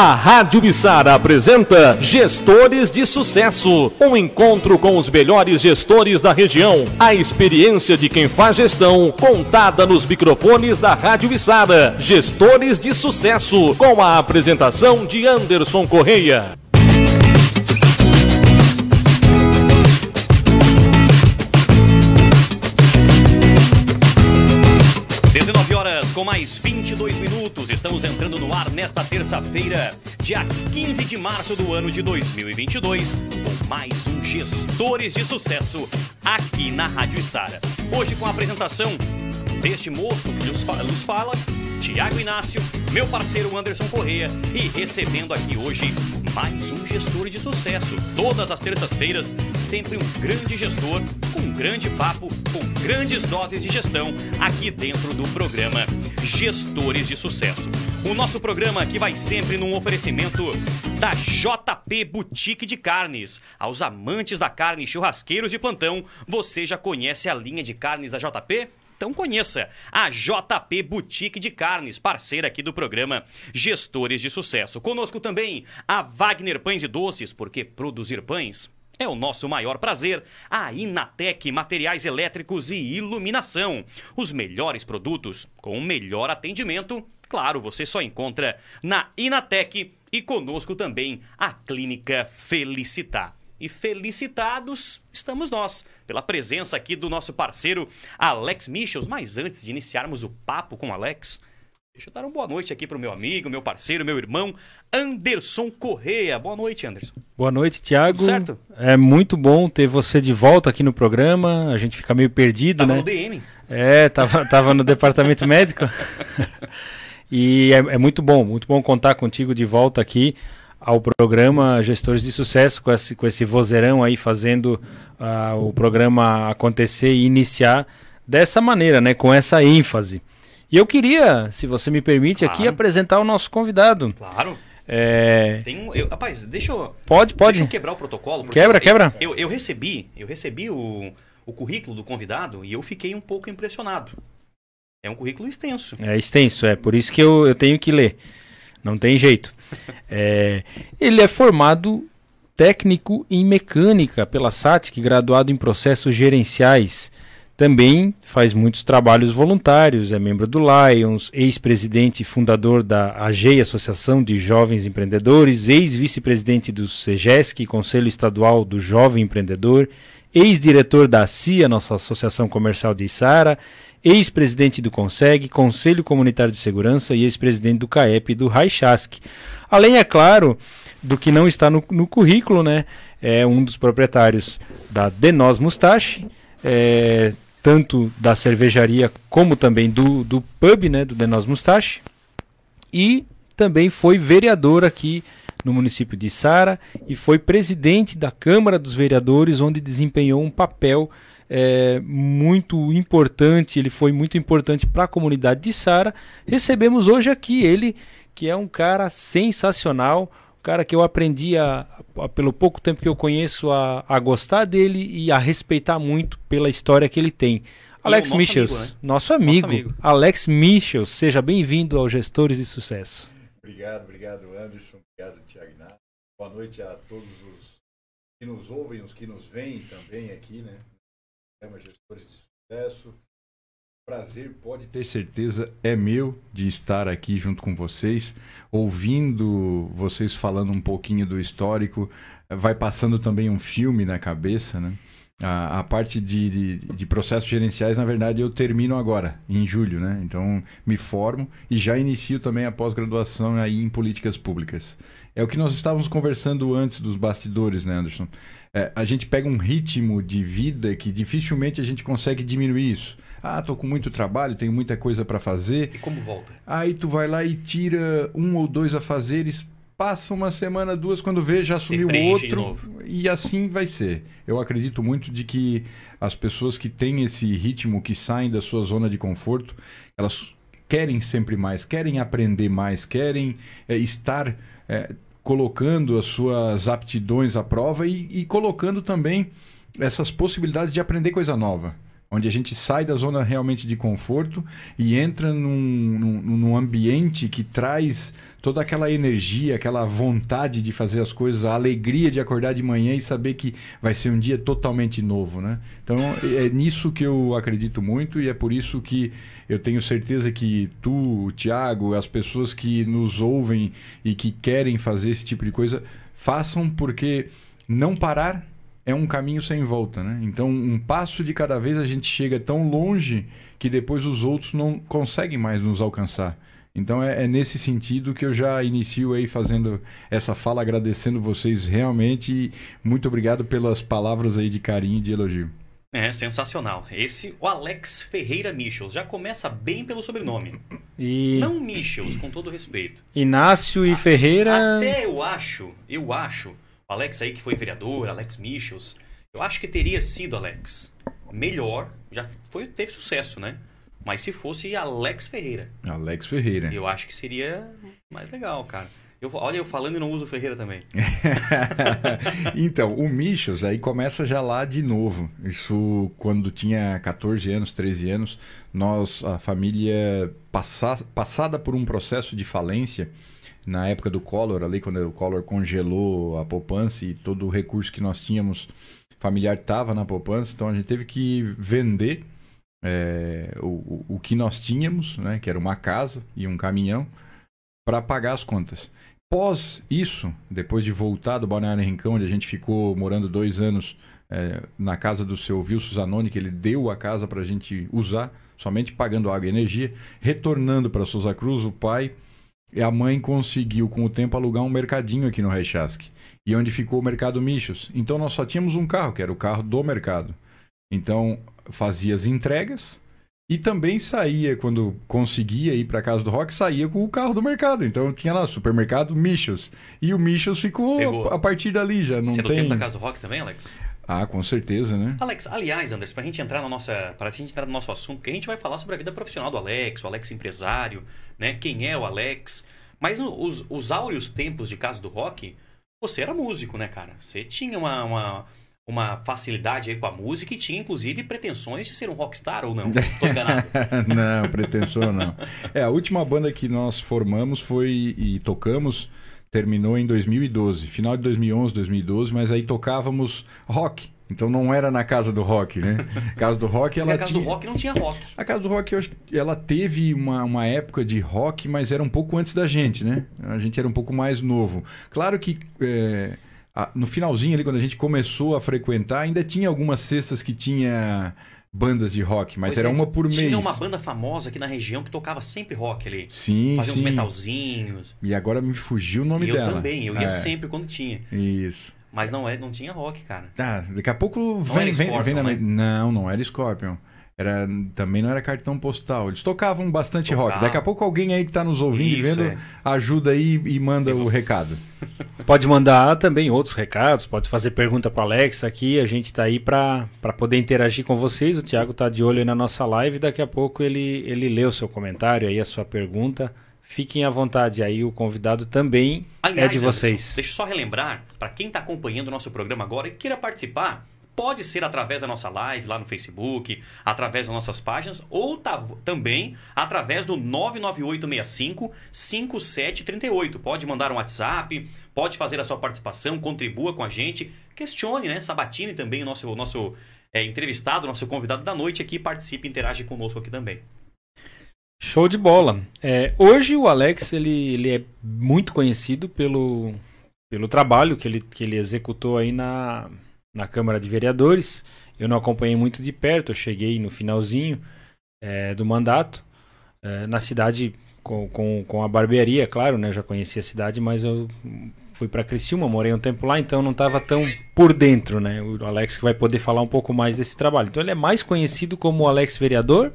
A Rádio Bissara apresenta Gestores de Sucesso, um encontro com os melhores gestores da região. A experiência de quem faz gestão, contada nos microfones da Rádio Bissara. Gestores de Sucesso, com a apresentação de Anderson Correia. Mais 22 minutos. Estamos entrando no ar nesta terça-feira, dia 15 de março do ano de 2022, com mais um Gestores de Sucesso aqui na Rádio Sara. Hoje com a apresentação deste moço que nos fala Tiago Inácio, meu parceiro Anderson Correia e recebendo aqui hoje mais um gestor de sucesso. Todas as terças-feiras, sempre um grande gestor com um grande papo, com grandes doses de gestão aqui dentro do programa Gestores de Sucesso. O nosso programa que vai sempre num oferecimento da JP Boutique de Carnes. Aos amantes da carne churrasqueiros de plantão, você já conhece a linha de carnes da JP? Então conheça a JP Boutique de Carnes, parceira aqui do programa Gestores de Sucesso. Conosco também a Wagner Pães e Doces, porque produzir pães é o nosso maior prazer. A Inatec Materiais Elétricos e Iluminação. Os melhores produtos com o melhor atendimento. Claro, você só encontra na Inatec e conosco também a Clínica Felicitar. E felicitados estamos nós pela presença aqui do nosso parceiro Alex Michels. Mas antes de iniciarmos o papo com Alex, deixa eu dar uma boa noite aqui para o meu amigo, meu parceiro, meu irmão, Anderson Correia. Boa noite, Anderson. Boa noite, Thiago. Tudo certo? É muito bom ter você de volta aqui no programa. A gente fica meio perdido, Tava né? no DM. É, tava, tava no departamento médico. E é, é muito bom, muito bom contar contigo de volta aqui ao programa Gestores de Sucesso, com esse, com esse vozeirão aí fazendo ah, o programa acontecer e iniciar dessa maneira, né? Com essa ênfase. E eu queria, se você me permite, aqui Claro. apresentar o nosso convidado. Claro. É, Tem um, eu- rapaz, deixa eu, Pode, pode. deixa eu quebrar o protocolo. Quebra, eu- quebra. Eu, eu recebi, eu recebi o, o currículo do convidado e eu fiquei um pouco impressionado. É um currículo extenso. É extenso, é por isso que eu, eu tenho que ler. Não tem jeito. É, ele é formado técnico em mecânica pela SATIC, graduado em processos gerenciais. Também faz muitos trabalhos voluntários, é membro do Lions, ex-presidente e fundador da AGEI, Associação de Jovens Empreendedores, ex-vice-presidente do SEGESC, Conselho Estadual do Jovem Empreendedor, ex-diretor da CIA, nossa Associação Comercial de Isara, ex-presidente do CONSEG, Conselho Comunitário de Segurança e ex-presidente do CAEP e do Raichask. Além, é claro, do que não está no, no currículo, né? É um dos proprietários da Denos Mustache, é, tanto da cervejaria como também do, do pub, né? Do Denos Mustache. E também foi vereador aqui no município de Sara e foi presidente da Câmara dos Vereadores, onde desempenhou um papel é, muito importante. Ele foi muito importante para a comunidade de Sara. Recebemos hoje aqui ele, que é um cara sensacional, um cara que eu aprendi a, a- pelo pouco tempo que eu conheço a, a gostar dele e a respeitar muito pela história que ele tem. Alex nosso Michels, amigo, né? nosso amigo, amigo. Alex Michels, seja bem-vindo ao Gestores de Sucesso. Obrigado, obrigado Anderson, obrigado Tiago. Boa noite a todos os que nos ouvem, os que nos veem também aqui, né? Programa Gestores de Sucesso. Prazer, pode ter certeza, é meu de estar aqui junto com vocês, ouvindo vocês falando um pouquinho do histórico. Vai passando também um filme na cabeça, né? A, a parte de, de, de processos gerenciais, na verdade, eu termino agora, em julho, né? Então, me formo e já inicio também a pós-graduação aí em políticas públicas. É o que nós estávamos conversando antes dos bastidores, né, Anderson? É, a gente pega um ritmo de vida que dificilmente a gente consegue diminuir isso. Ah, tô com muito trabalho, tenho muita coisa para fazer. E como volta? Aí tu vai lá e tira um ou dois afazeres, passa uma semana, duas, quando vê, já assumiu outro. E assim vai ser. Eu acredito muito de que as pessoas que têm esse ritmo, que saem da sua zona de conforto, elas querem sempre mais, querem aprender mais, querem é, estar é, colocando as suas aptidões à prova e, e colocando também essas possibilidades de aprender coisa nova. Onde a gente sai da zona realmente de conforto e entra num, num, num, ambiente que traz toda aquela energia, aquela vontade de fazer as coisas, a alegria de acordar de manhã e saber que vai ser um dia totalmente novo, né? Então é nisso que eu acredito muito e é por isso que eu tenho certeza que tu, o as pessoas que nos ouvem e que querem fazer esse tipo de coisa, façam porque não parar é um caminho sem volta, né? Então, um passo de cada vez a gente chega tão longe que depois os outros não conseguem mais nos alcançar. Então é, é, nesse sentido que eu já inicio aí fazendo essa fala, agradecendo vocês realmente e muito obrigado pelas palavras aí de carinho e de elogio. É sensacional. Esse, o Alex Ferreira Michels, já começa bem pelo sobrenome. E... Não Michels, com todo respeito. Inácio e a, Ferreira. Até eu acho, eu acho o Alex aí que foi vereador, Alex Michels, eu acho que teria sido, Alex, melhor, já foi, teve sucesso, né? Mas se fosse Alex Ferreira. Alex Ferreira. Eu acho que seria mais legal, cara. Eu, olha, eu falando e não uso Ferreira também. então, o Michels aí começa já lá de novo. Isso quando tinha 14 anos, 13 anos, nós, a família passa, passada por um processo de falência, na época do Collor, ali quando o Collor congelou a poupança e todo o recurso que nós tínhamos familiar estava na poupança, então a gente teve que vender é, o, o que nós tínhamos, né, que era uma casa e um caminhão, para pagar as contas. Pós isso, depois de voltar do Balneário Rincão, onde a gente ficou morando dois anos é, na casa do seu Wilson Zanoni, que ele deu a casa para a gente usar, somente pagando água e energia, retornando para Souza Cruz, o pai e a mãe conseguiu, com o tempo, alugar um mercadinho aqui no Reichasque. E onde ficou o Mercado Michos. Então nós só tínhamos um carro, que era o carro do mercado. Então fazia as entregas e também saía, quando conseguia ir para casa do Rock, saía com o carro do mercado. Então tinha lá supermercado Michos. E o Michos ficou Pegou. a partir dali já. Não Você tem... é do tempo da casa do Rock também, Alex? Ah, com certeza, né? Alex, aliás, Anderson, para a gente entrar na nossa, para a gente entrar no nosso assunto, porque a gente vai falar sobre a vida profissional do Alex, o Alex empresário, né? Quem é o Alex? Mas os, os áureos tempos de casa do rock, você era músico, né, cara? Você tinha uma, uma, uma facilidade aí com a música e tinha, inclusive, pretensões de ser um rockstar ou não? Tô enganado. não, pretensão não. É, a última banda que nós formamos foi e tocamos terminou em 2012, final de 2011, 2012, mas aí tocávamos rock. Então não era na casa do rock, né? A casa do rock ela a casa tinha... do rock não tinha rock. A casa do rock ela teve uma, uma época de rock, mas era um pouco antes da gente, né? A gente era um pouco mais novo. Claro que é, no finalzinho ali quando a gente começou a frequentar ainda tinha algumas cestas que tinha bandas de rock, mas pois era é, uma por mês. Tinha uma banda famosa aqui na região que tocava sempre rock ali. Sim, Fazia sim. uns metalzinhos. E agora me fugiu o nome e dela. Eu também, eu ia é. sempre quando tinha. Isso. Mas não, é, não tinha rock, cara. Tá, daqui a pouco vem, vem, vem na... né? Não, não era Scorpion. Era, também não era cartão postal. Eles tocavam bastante Tocava. rock. Daqui a pouco alguém aí que está nos ouvindo Isso, e vendo é. ajuda aí e manda o recado. Pode mandar também outros recados, pode fazer pergunta para Alex aqui. A gente está aí para poder interagir com vocês. O Thiago está de olho aí na nossa live. Daqui a pouco ele, ele lê o seu comentário aí, a sua pergunta. Fiquem à vontade aí, o convidado também Aliás, é de vocês. Anderson, deixa eu só relembrar, para quem está acompanhando o nosso programa agora e queira participar, Pode ser através da nossa live lá no Facebook, através das nossas páginas, ou tá, também através do 99865 5738. Pode mandar um WhatsApp, pode fazer a sua participação, contribua com a gente, questione, né? Sabatine também o nosso, o nosso é, entrevistado, nosso convidado da noite aqui, participe interage conosco aqui também. Show de bola. É, hoje o Alex ele, ele é muito conhecido pelo, pelo trabalho que ele, que ele executou aí na, na Câmara de Vereadores. Eu não acompanhei muito de perto, eu cheguei no finalzinho é, do mandato. É, na cidade com, com, com a barbearia, claro, né? Já conhecia a cidade, mas eu fui para Criciúma, morei um tempo lá, então não estava tão por dentro, né? O Alex vai poder falar um pouco mais desse trabalho. Então ele é mais conhecido como Alex vereador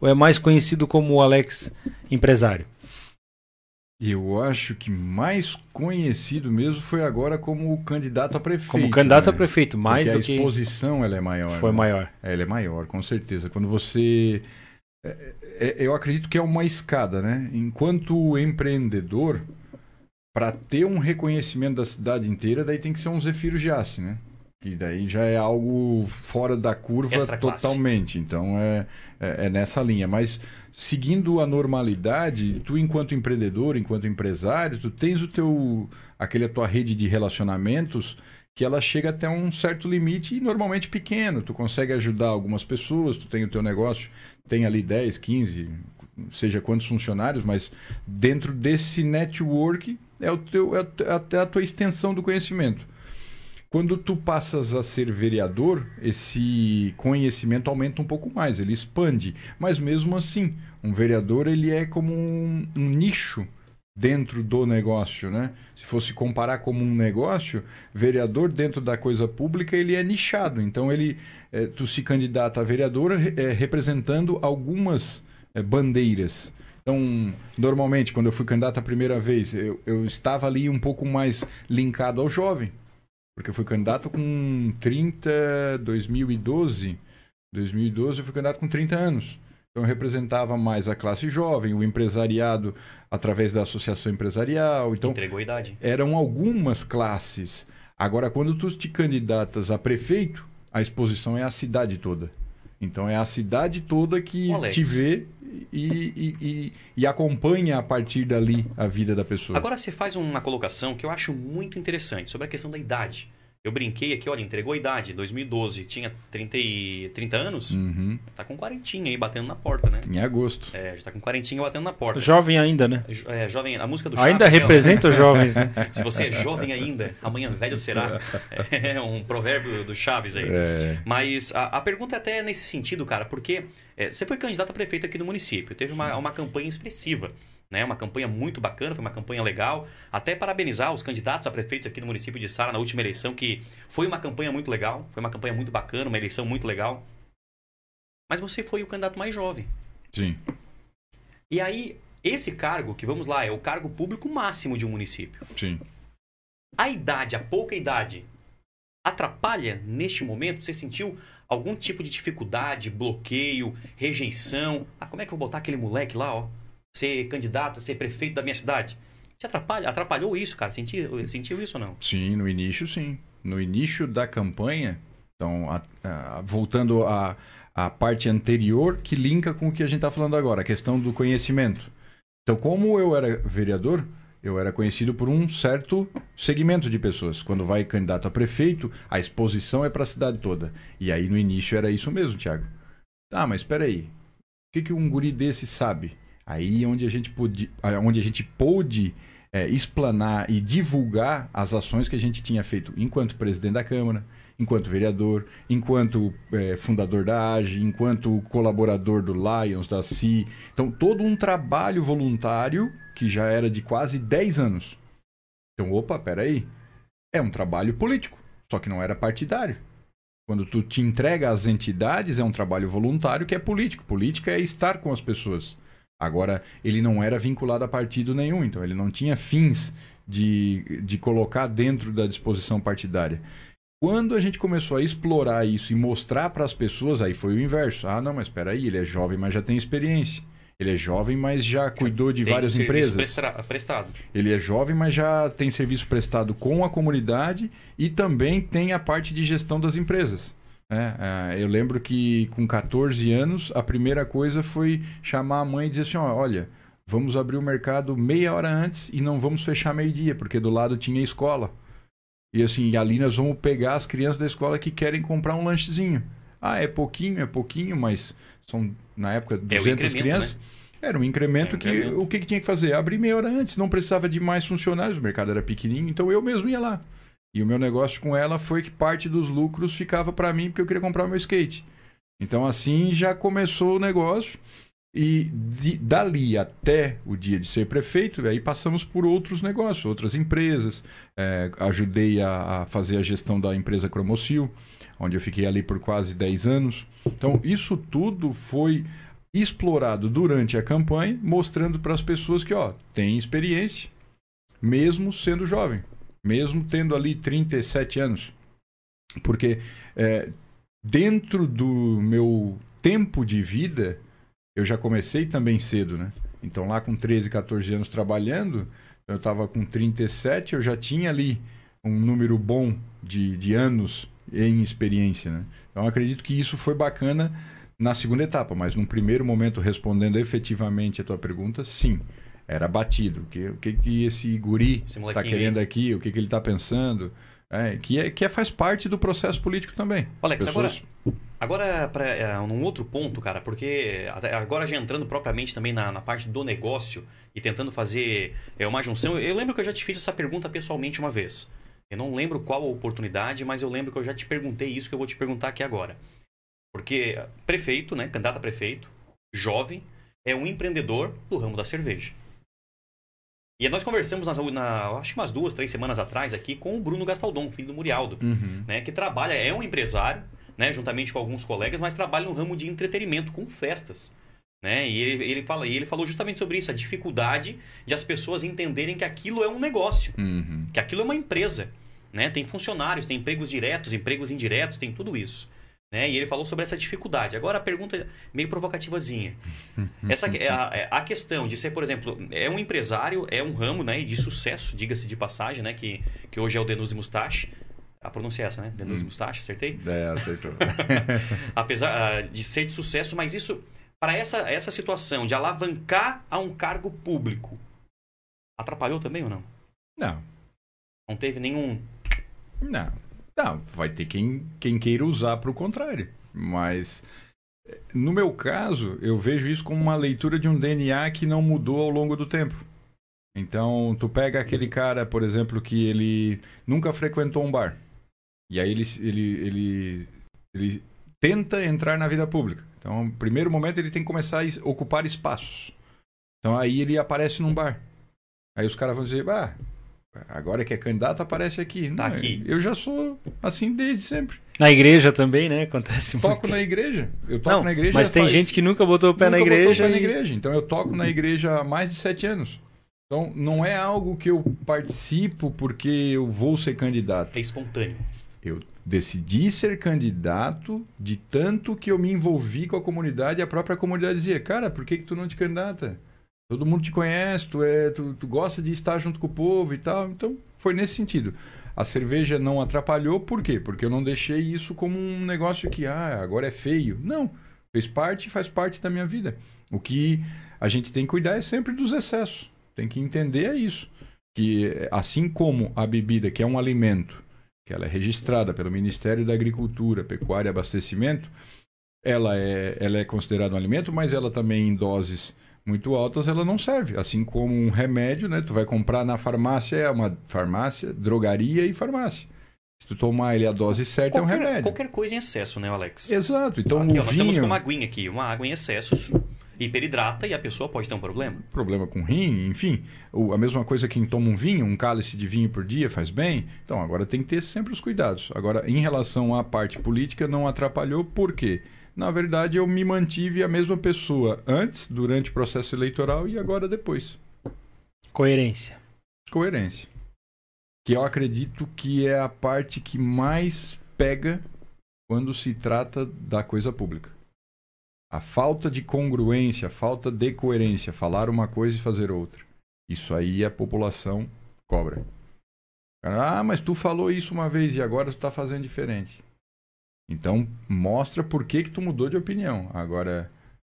ou é mais conhecido como Alex empresário? Eu acho que mais conhecido mesmo foi agora como candidato a prefeito. Como candidato né? a prefeito, mais Porque do a exposição ela é maior. Foi né? maior. É, ela é maior, com certeza. Quando você é, é, eu acredito que é uma escada, né? Enquanto empreendedor, para ter um reconhecimento da cidade inteira, daí tem que ser um Zefiro Giassi, né? E daí já é algo fora da curva totalmente. Então é, é, é nessa linha. Mas seguindo a normalidade, tu enquanto empreendedor, enquanto empresário, tu tens o teu aquele a tua rede de relacionamentos que ela chega até um certo limite e normalmente pequeno. Tu consegue ajudar algumas pessoas, tu tem o teu negócio, tem ali 10, 15, seja quantos funcionários, mas dentro desse network é, o teu, é até a tua extensão do conhecimento. Quando tu passas a ser vereador, esse conhecimento aumenta um pouco mais, ele expande. Mas mesmo assim, um vereador ele é como um, um nicho dentro do negócio, né? Se fosse comparar como um negócio, vereador dentro da coisa pública ele é nichado. Então ele, é, tu se candidata a vereador é, representando algumas é, bandeiras. Então, normalmente, quando eu fui candidato a primeira vez, eu, eu estava ali um pouco mais linkado ao jovem. Porque eu fui candidato com 30, 2012. 2012 eu fui candidato com 30 anos. Então eu representava mais a classe jovem, o empresariado através da associação empresarial. Então Entregou a idade. eram algumas classes. Agora, quando tu te candidatas a prefeito, a exposição é a cidade toda. Então é a cidade toda que Alex. te vê e, e, e, e acompanha a partir dali a vida da pessoa. Agora você faz uma colocação que eu acho muito interessante sobre a questão da idade. Eu brinquei aqui, olha, entregou a idade, 2012, tinha 30, e, 30 anos, Uhum. tá com quarentinha aí batendo na porta, né? Em agosto. É, já tá com quarentinha batendo na porta. Jovem ainda, né? Jo- É, jovem, a música do Ainda Chaves, né? representa os jovens, né? Se você é jovem ainda, amanhã velho será. É um provérbio do Chaves aí. É. Mas a, a pergunta é até nesse sentido, cara, porque é, você foi candidato a prefeito aqui no município, teve uma, uma campanha expressiva, né? Uma campanha muito bacana, foi uma campanha legal. Até parabenizar os candidatos a prefeitos aqui no município de Sara na última eleição, que foi uma campanha muito legal, foi uma campanha muito bacana, uma eleição muito legal. Mas você foi o candidato mais jovem. Sim. E aí, esse cargo, que vamos lá, é o cargo público máximo de um município. Sim. A idade, a pouca idade, atrapalha neste momento? Você sentiu algum tipo de dificuldade, bloqueio, rejeição? Ah, como é que eu vou botar aquele moleque lá, ó? Ser candidato, ser prefeito da minha cidade? Te atrapalha? Atrapalhou isso, cara? Sentiu, sentiu isso ou não? Sim, no início sim. No início da campanha, então, a- a- voltando à à parte anterior que linka com o que a gente está falando agora, a questão do conhecimento. Então, como eu era vereador, eu era conhecido por um certo segmento de pessoas. Quando vai candidato a prefeito, a exposição é para a cidade toda. E aí no início era isso mesmo, Thiago. Tá, mas espera aí. O que, que um guri desse sabe? Aí onde a gente pôde, onde a gente pôde é, explanar e divulgar as ações que a gente tinha feito enquanto presidente da Câmara, enquanto vereador, enquanto é, fundador da AGE, enquanto colaborador do Lions, da CI. Então, todo um trabalho voluntário que já era de quase 10 anos. Então, opa, peraí. É um trabalho político, só que não era partidário. Quando tu te entrega às entidades, é um trabalho voluntário que é político. Política é estar com as pessoas. Agora, ele não era vinculado a partido nenhum, então ele não tinha fins de, de colocar dentro da disposição partidária. Quando a gente começou a explorar isso e mostrar para as pessoas, aí foi o inverso. Ah, não, mas espera aí, ele é jovem, mas já tem experiência. Ele é jovem, mas já cuidou de Tem várias empresas. prestra- prestado. Ele é jovem, mas já tem serviço prestado com a comunidade e também tem a parte de gestão das empresas. Né? Ah, eu lembro que com 14 anos, a primeira coisa foi chamar a mãe e dizer assim: olha, vamos abrir o mercado meia hora antes e não vamos fechar meio-dia, porque do lado tinha escola. E assim, ali nós vamos pegar as crianças da escola que querem comprar um lanchezinho. Ah, é pouquinho, é pouquinho, mas são, na época, 200 incremento, crianças. Era um incremento É um que incremento. o que, que tinha que fazer? Abrir meia hora antes, não precisava de mais funcionários, o mercado era pequenininho, então eu mesmo ia lá. E o meu negócio com ela foi que parte dos lucros ficava para mim porque eu queria comprar o meu skate. Então assim já começou o negócio e de- dali até o dia de ser prefeito, aí passamos por outros negócios, outras empresas. É, ajudei a, a fazer a gestão da empresa Cromocil, onde eu fiquei ali por quase 10 anos. Então isso tudo foi explorado durante a campanha, mostrando para as pessoas que, ó, tem experiência, mesmo sendo jovem, mesmo tendo ali 37 anos. Porque é, dentro do meu tempo de vida, eu já comecei também cedo, né? Então lá com 13, 14 anos trabalhando, eu estava com 37, eu já tinha ali um número bom de, de anos em experiência, né? Então acredito que isso foi bacana na segunda etapa, mas num primeiro momento, respondendo efetivamente a tua pergunta, sim, era batido. O que, o que, que esse guri está querendo aí. aqui, o que, que ele está pensando, é, que, é, que é, faz parte do processo político também. Alex, Pessoas- Agora, pra, é, num outro ponto, cara, porque agora já entrando propriamente também na, na parte do negócio e tentando fazer é, uma junção, eu lembro que eu já te fiz essa pergunta pessoalmente uma vez. Eu não lembro qual a oportunidade, mas eu lembro que eu já te perguntei isso que eu vou te perguntar aqui agora. Porque prefeito, né, candidato a prefeito, jovem, é um empreendedor do ramo da cerveja. E nós conversamos nas, na, acho que umas duas, três semanas atrás aqui com o Bruno Gastaldon, filho do Murialdo Uhum. né, que trabalha, é um empresário, né, juntamente com alguns colegas, mas trabalha no ramo de entretenimento com festas. Né? E ele, ele, fala, ele falou justamente sobre isso, a dificuldade de as pessoas entenderem que aquilo é um negócio, Uhum. que aquilo é uma empresa. Né? Tem funcionários, tem empregos diretos, empregos indiretos, tem tudo isso. Né? E ele falou sobre essa dificuldade. Agora a pergunta é meio provocativazinha. Essa é a, é a questão de ser, por exemplo, é um empresário, é um ramo né, de sucesso, diga-se de passagem, né, que, que hoje é o Denuse Mustache. A pronúncia é essa, né? Denuse Mustache, acertei? É, aceitou. apesar ah, de ser de sucesso, mas isso para essa, essa situação de alavancar a um cargo público atrapalhou também ou não? não, Não teve nenhum não. Não, vai ter quem, quem queira usar para o contrário. Mas, no meu caso, eu vejo isso como uma leitura de um DNA que não mudou ao longo do tempo. Então, tu pega aquele cara, por exemplo, que ele nunca frequentou um bar. E aí ele, ele, ele, ele tenta entrar na vida pública. Então, no primeiro momento, ele tem que começar a ocupar espaços. Então, aí ele aparece num bar. Aí os caras vão dizer, ah, agora que é candidato, aparece aqui. Tá Não, aqui. Eu já sou assim desde sempre. Na igreja também, né? Acontece Toco muito. na igreja. Eu toco Não, na igreja. mas tem faz- gente que nunca botou o pé na nunca botou o igreja. pé na igreja. Então eu toco na igreja há mais de sete anos. Então não é algo que eu participo porque eu vou ser candidato. é espontâneo. Eu decidi ser candidato de tanto que eu me envolvi com a comunidade e a própria comunidade dizia, cara, por que, que tu não te candidata? Todo mundo te conhece, tu, é, tu, tu gosta de estar junto com o povo e tal. Então foi nesse sentido. A cerveja não atrapalhou, por quê? Porque eu não deixei isso como um negócio que, ah, agora é feio. Não. Fez parte e faz parte da minha vida. O que a gente tem que cuidar é sempre dos excessos. Tem que entender é isso. Que assim como a bebida, que é um alimento, que ela é registrada pelo Ministério da Agricultura, Pecuária e Abastecimento, ela é, ela é considerada um alimento, mas ela também em doses muito altas ela não serve. Assim como um remédio, né? Tu vai comprar na farmácia, é uma farmácia, drogaria e farmácia. Se tu tomar ele a dose certa, é um Qualquer, remédio. qualquer coisa em excesso, né, Alex? Exato. Então aqui, o ó, nós temos vinho, uma aguinha aqui, uma água em excesso, hiperidrata e a pessoa pode ter um problema. problema com rim, enfim, o- a mesma coisa quem toma um vinho, um cálice de vinho por dia faz bem. Então agora tem que ter sempre os cuidados. Agora, em relação à parte política, não atrapalhou, por quê? Na verdade, eu me mantive a mesma pessoa antes, durante o processo eleitoral e agora depois. Coerência. Coerência. Que eu acredito que é a parte que mais pega quando se trata da coisa pública. A falta de congruência, a falta de coerência, falar uma coisa e fazer outra. Isso aí a população cobra. Ah, mas tu falou isso uma vez e agora tu está fazendo diferente. Então mostra por que, que tu mudou de opinião. Agora,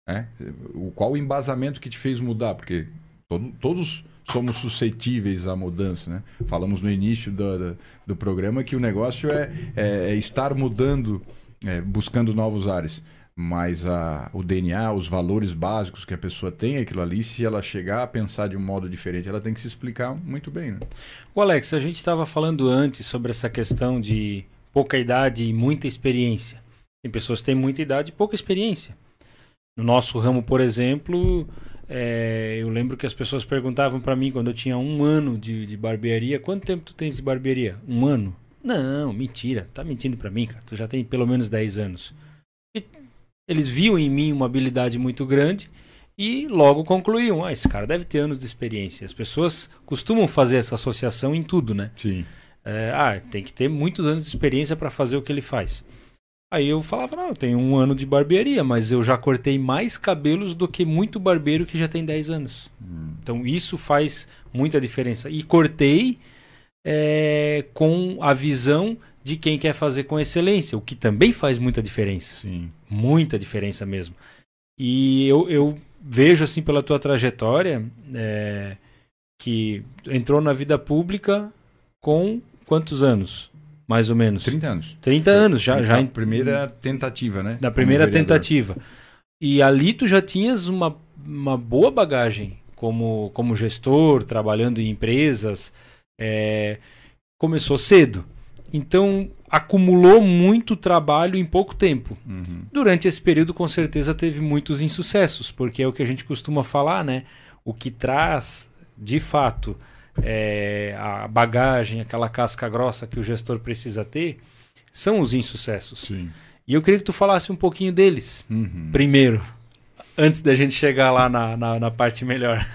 né, o qual o embasamento que te fez mudar? Porque todo- todos somos suscetíveis à mudança, né? Falamos no início do, do, do programa que o negócio é, é- é estar mudando, é, buscando novos ares. Mas a, o DNA, os valores básicos que a pessoa tem, aquilo ali, se ela chegar a pensar de um modo diferente, ela tem que se explicar muito bem, né? O Alex, a gente estava falando antes sobre essa questão de pouca idade e muita experiência. Tem pessoas que têm muita idade e pouca experiência. No nosso ramo, por exemplo, é, eu lembro que as pessoas perguntavam para mim quando eu tinha um ano de, de barbearia: quanto tempo tu tens de barbearia? Um ano? Não, mentira, tá mentindo para mim, cara. Tu já tem pelo menos 10 anos. E eles viam em mim uma habilidade muito grande e logo concluíam: ah, esse cara deve ter anos de experiência. As pessoas costumam fazer essa associação em tudo, né? Sim. É, ah, tem que ter muitos anos de experiência para fazer o que ele faz. Aí eu falava, não, eu tenho um ano de barbearia, mas eu já cortei mais cabelos do que muito barbeiro que já tem 10 anos. Então isso faz muita diferença. E cortei é, com a visão de quem quer fazer com excelência, o que também faz muita diferença. Sim. Muita diferença mesmo. E eu, eu vejo, assim, pela tua trajetória, é, que entrou na vida pública com quantos anos? Mais ou menos? 30 anos. 30 anos, já, já primeira tentativa, né? na Como primeira tentativa. E ali tu já tinhas uma, uma boa bagagem como, como gestor, trabalhando em empresas. é, começou cedo. Então acumulou muito trabalho em pouco tempo. Uhum. Durante esse período, com certeza, teve muitos insucessos, porque é o que a gente costuma falar, né? O que traz, de fato, é, a bagagem, aquela casca grossa que o gestor precisa ter, são os insucessos. Sim. E eu queria que tu falasse um pouquinho deles, Uhum. primeiro, antes da gente chegar lá na, na, na parte melhor.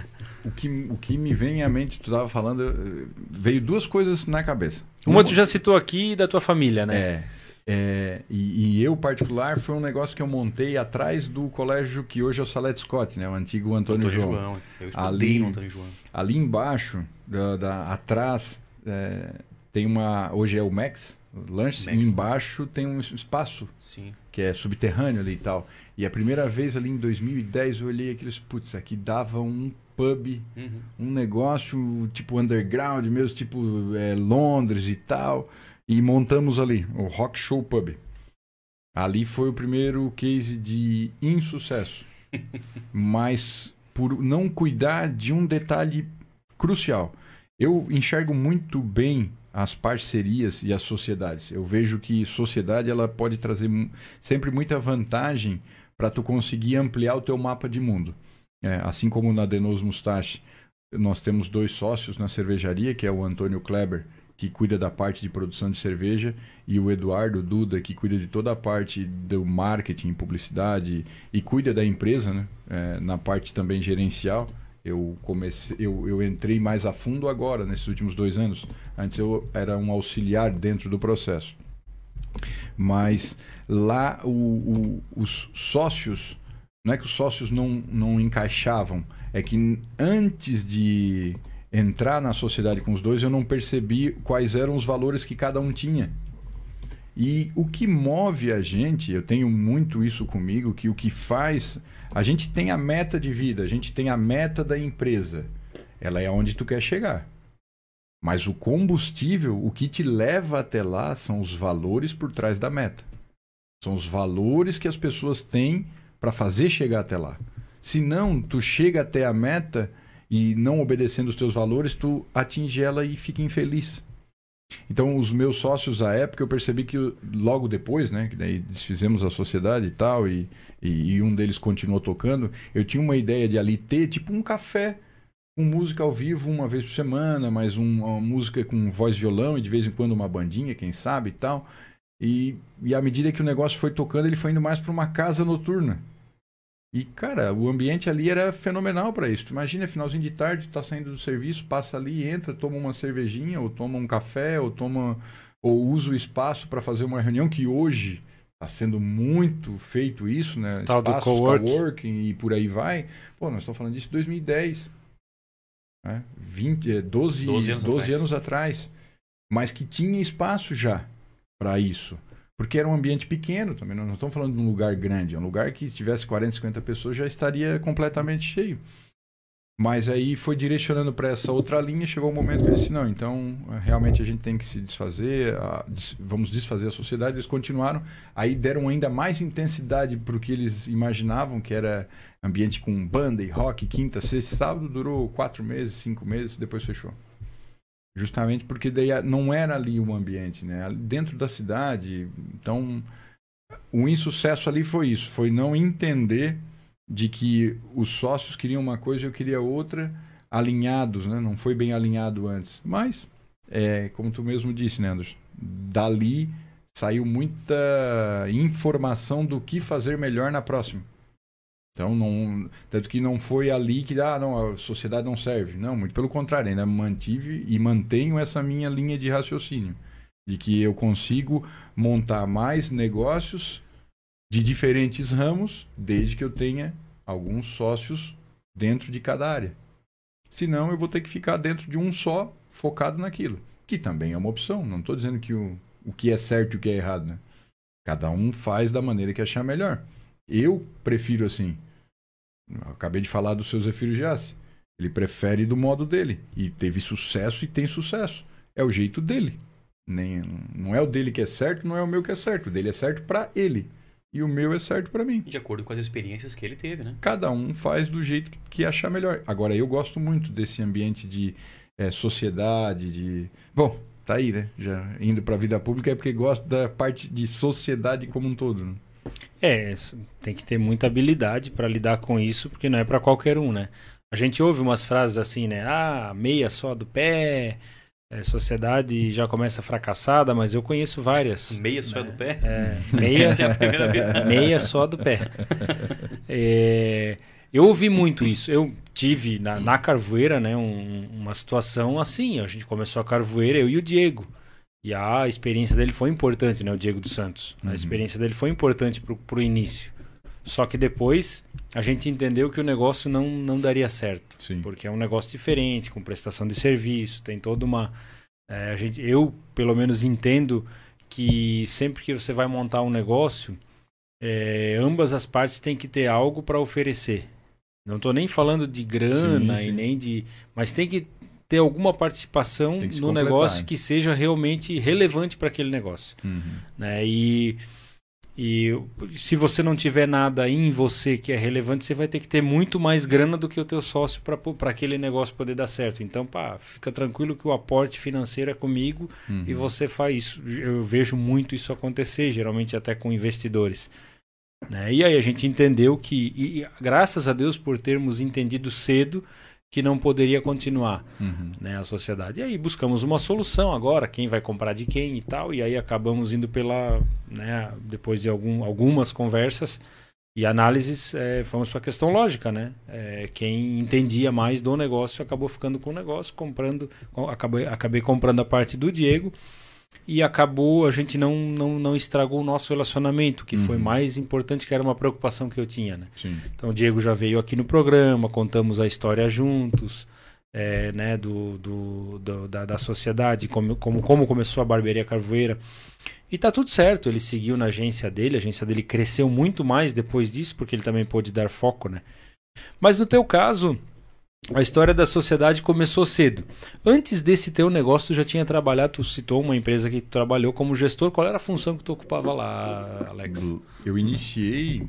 O que, o que me vem à mente, tu estava falando, eh, veio duas coisas na cabeça. Uma tu já citou aqui da tua família, né? É. é, e, e eu, particular, foi um negócio que eu montei atrás do colégio que hoje é o Salete Scott, né? O antigo Antônio, João. Eu estudei Ali- no Antônio João. Ali embaixo, da, da- atrás, é, tem uma. Hoje é o Max, o lanche, Max, e embaixo tem um espaço Sim. que é subterrâneo ali e tal. E a primeira vez ali em 2010 eu olhei aqueles, putz, aqui dava um pub, Uhum. um negócio tipo underground mesmo, tipo é, Londres e tal. E montamos ali, o Rock Show Pub. Ali foi o primeiro case de insucesso. Mas por não cuidar de um detalhe crucial. Eu enxergo muito bem as parcerias e as sociedades. Eu vejo que sociedade ela pode trazer sempre muita vantagem para tu conseguir ampliar o teu mapa de mundo. É, assim como na Denos Mustache, nós temos dois sócios na cervejaria, que é o Antônio Kleber, que cuida da parte de produção de cerveja, e o Eduardo Duda, que cuida de toda a parte do marketing, publicidade e cuida da empresa, né? É, na parte também gerencial. Eu comecei, eu, eu entrei mais a fundo agora, nesses últimos dois anos. Antes eu era um auxiliar dentro do processo. Mas lá o- o- os sócios, não é que os sócios não, não encaixavam, é que antes de entrar na sociedade com os dois, eu não percebi quais eram os valores que cada um tinha. E o que move a gente, eu tenho muito isso comigo, que o que faz. A gente tem a meta de vida, a gente tem a meta da empresa. Ela é onde tu quer chegar. Mas o combustível, o que te leva até lá são os valores por trás da meta. São os valores que as pessoas têm para fazer chegar até lá. Se não, tu chega até a meta e não obedecendo os teus valores, tu atinge ela e fica infeliz. Então, os meus sócios à época, eu percebi que logo depois, né, que daí desfizemos a sociedade e tal, e, e, e um deles continuou tocando, eu tinha uma ideia de ali ter tipo um café com música ao vivo uma vez por semana, mais um- uma música com voz violão e de vez em quando uma bandinha, quem sabe e tal. E, e à medida que o negócio foi tocando, ele foi indo mais para uma casa noturna. E, cara, o ambiente ali era fenomenal para isso. Tu imagina, finalzinho de tarde, tu tá saindo do serviço, passa ali, entra, toma uma cervejinha, ou toma um café, ou toma ou usa o espaço para fazer uma reunião que hoje está sendo muito feito isso, né? Tal do Espaços, cowork. coworking e por aí vai. Pô, nós estamos falando disso em 2010. Né? 20, eh, 12, 12 12 anos anos, atrás. atrás. Mas que tinha espaço já para isso. Porque era um ambiente pequeno também. Não estamos falando de um lugar grande. É um lugar que se tivesse 40, 50 pessoas já estaria completamente cheio. Mas aí foi direcionando para essa outra linha. Chegou um momento que eu disse: não, então eh, realmente a gente tem que se desfazer. a- des- vamos desfazer a sociedade. Eles continuaram. Aí deram ainda mais intensidade para o que eles imaginavam, que era ambiente com banda e rock, quinta, sexta, sábado. Durou quatro meses, cinco meses, depois fechou. Justamente porque daí não era ali o ambiente, né? Dentro da cidade. Então, o insucesso ali foi isso, foi não entender de que os sócios queriam uma coisa e eu queria outra, alinhados, né? Não foi bem alinhado antes. Mas, é, como tu mesmo disse, né, Anderson? Dali saiu muita informação do que fazer melhor na próxima. Então, não, tanto que não foi ali que, ah, não, a sociedade não serve. Não, muito pelo contrário, ainda mantive e mantenho essa minha linha de raciocínio. De que eu consigo montar mais negócios de diferentes ramos, desde que eu tenha alguns sócios dentro de cada área. Senão, eu vou ter que ficar dentro de um só, focado naquilo. que também é uma opção. Não estou dizendo que o, o que é certo e o que é errado, né? Cada um faz da maneira que achar melhor. Eu prefiro assim. Eu acabei de falar do seu Zefiro Giassi. Ele prefere do modo dele. E teve sucesso e tem sucesso. É o jeito dele. Nem, não é o dele que é certo, não é o meu que é certo. O dele é certo para ele. E o meu é certo para mim. De acordo com as experiências que ele teve, né? Cada um faz do jeito que, que achar melhor. Agora, eu gosto muito desse ambiente de é, sociedade, de. Bom, tá aí, né? Já indo para a vida pública é porque gosto da parte de sociedade como um todo. Né? É, tem que ter muita habilidade para lidar com isso, porque não é para qualquer um, né? A gente ouve umas frases assim, né? Ah, meia só do pé, é, sociedade já começa fracassada, mas eu conheço várias. Meia só né? do pé? É, meia, Essa é a primeira vez. meia só do pé. É, eu ouvi muito isso. Eu tive na, na Carvoeira, né, um- uma situação assim. A gente começou a Carvoeira, eu e o Diego. E a experiência dele foi importante, né, o Diego dos Santos. A Uhum. experiência dele foi importante pro, pro início. Só que depois a gente entendeu que o negócio não, não daria certo. Sim. Porque é um negócio diferente, com prestação de serviço, tem toda uma. é, a gente, eu, pelo menos, entendo que sempre que você vai montar um negócio, é, ambas as partes têm que ter algo para oferecer. Não estou nem falando de grana Sim, e sim. nem de. Mas tem que ter alguma participação no completar, negócio que seja realmente relevante para aquele negócio Uhum. né? E, e se você não tiver nada em você que é relevante, você vai ter que ter muito mais grana do que o teu sócio para aquele negócio poder dar certo. Então, pá, fica tranquilo que o aporte financeiro é comigo Uhum. e você faz isso. Eu vejo muito isso acontecer, geralmente até com investidores. Né? E aí a gente entendeu que, e graças a Deus por termos entendido cedo que não poderia continuar Uhum. né, a sociedade. E aí buscamos uma solução agora, quem vai comprar de quem e tal, e aí acabamos indo pela, né, depois de algum, algumas conversas e análises, é, fomos para a questão lógica, né? É, quem entendia mais do negócio acabou ficando com o negócio, comprando, com- acabei, acabei comprando a parte do Diego e acabou, a gente não, não, não estragou o nosso relacionamento, que foi Uhum. mais importante, que era uma preocupação que eu tinha, né? Sim. Então o Diego já veio aqui no programa, contamos a história juntos, é, né, do, do, do- da, da sociedade, como, como, como começou a barbearia Carvoeira. E tá tudo certo, ele seguiu na agência dele, a agência dele cresceu muito mais depois disso, porque ele também pôde dar foco, né? Mas no teu caso, a história da sociedade começou cedo. Antes desse teu negócio, tu já tinha trabalhado, tu citou uma empresa que tu trabalhou como gestor, qual era a função que tu ocupava lá, Alex? Eu iniciei.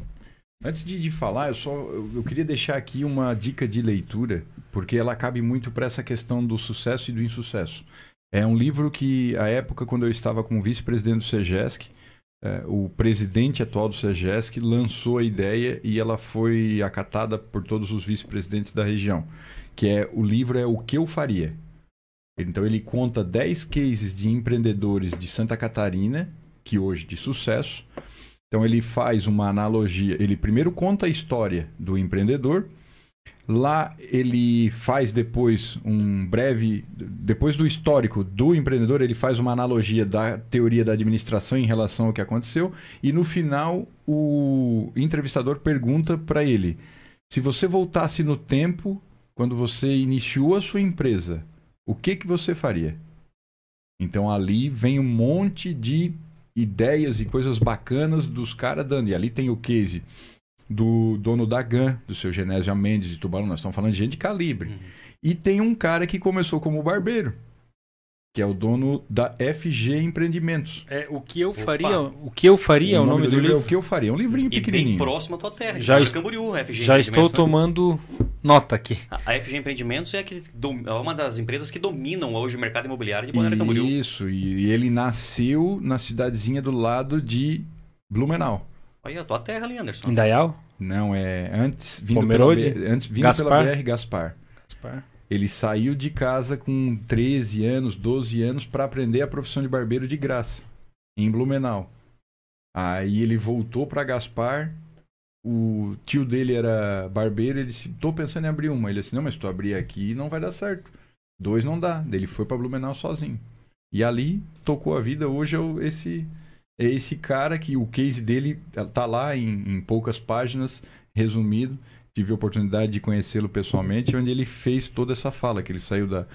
Antes de, de falar, eu só eu, eu queria deixar aqui uma dica de leitura, porque ela cabe muito para essa questão do sucesso e do insucesso. É um livro que, à época, quando eu estava como vice-presidente do SEGESC, eh, o presidente atual do SEGESC lançou a ideia e ela foi acatada por todos os vice-presidentes da região, que é o livro é O Que Eu Faria. Então ele conta 10 cases de empreendedores de Santa Catarina, que hoje de sucesso, então ele faz uma analogia. Ele primeiro conta a história do empreendedor. Lá ele faz depois um breve. Depois do histórico do empreendedor, ele faz uma analogia da teoria da administração em relação ao que aconteceu. E no final, o entrevistador pergunta para ele: se você voltasse no tempo, quando você iniciou a sua empresa, o que, que você faria? Então ali vem um monte de ideias e coisas bacanas dos caras dando. E ali tem o case do dono da GAN, do seu Genésio Mendes de Tubarão. Nós estamos falando de gente de calibre. Uhum. E tem um cara que começou como barbeiro, que é o dono da FG Empreendimentos. É, o que eu Opa. faria, o que eu faria é o nome do livro. é o que eu faria. É um livrinho E bem pequenininho. próximo à tua terra. Já est- Camboriú, FG Já estou né? tomando nota aqui. A FG Empreendimentos é, a que dom- é uma das empresas que dominam hoje o mercado imobiliário de Balneário Camboriú. Isso, e, e ele nasceu na cidadezinha do lado de Blumenau. Olha, a tua terra ali, Anderson. Indaial? Não, é antes vindo, Pomerode? pela, B- antes vindo Gaspar? pela BR Gaspar. Gaspar. Ele saiu de casa com 13 anos, 12 anos para aprender a profissão de barbeiro de graça em Blumenau. Aí ele voltou para Gaspar. O tio dele era barbeiro, ele disse: "Tô pensando em abrir uma". Ele disse: "Não, mas se tu abrir aqui não vai dar certo. Dois não dá". Daí Ele foi para Blumenau sozinho. E ali tocou a vida. Hoje é esse é esse cara que o case dele tá lá em, em poucas páginas, resumido. Tive a oportunidade de conhecê-lo pessoalmente, onde ele fez toda essa fala, que ele saiu da.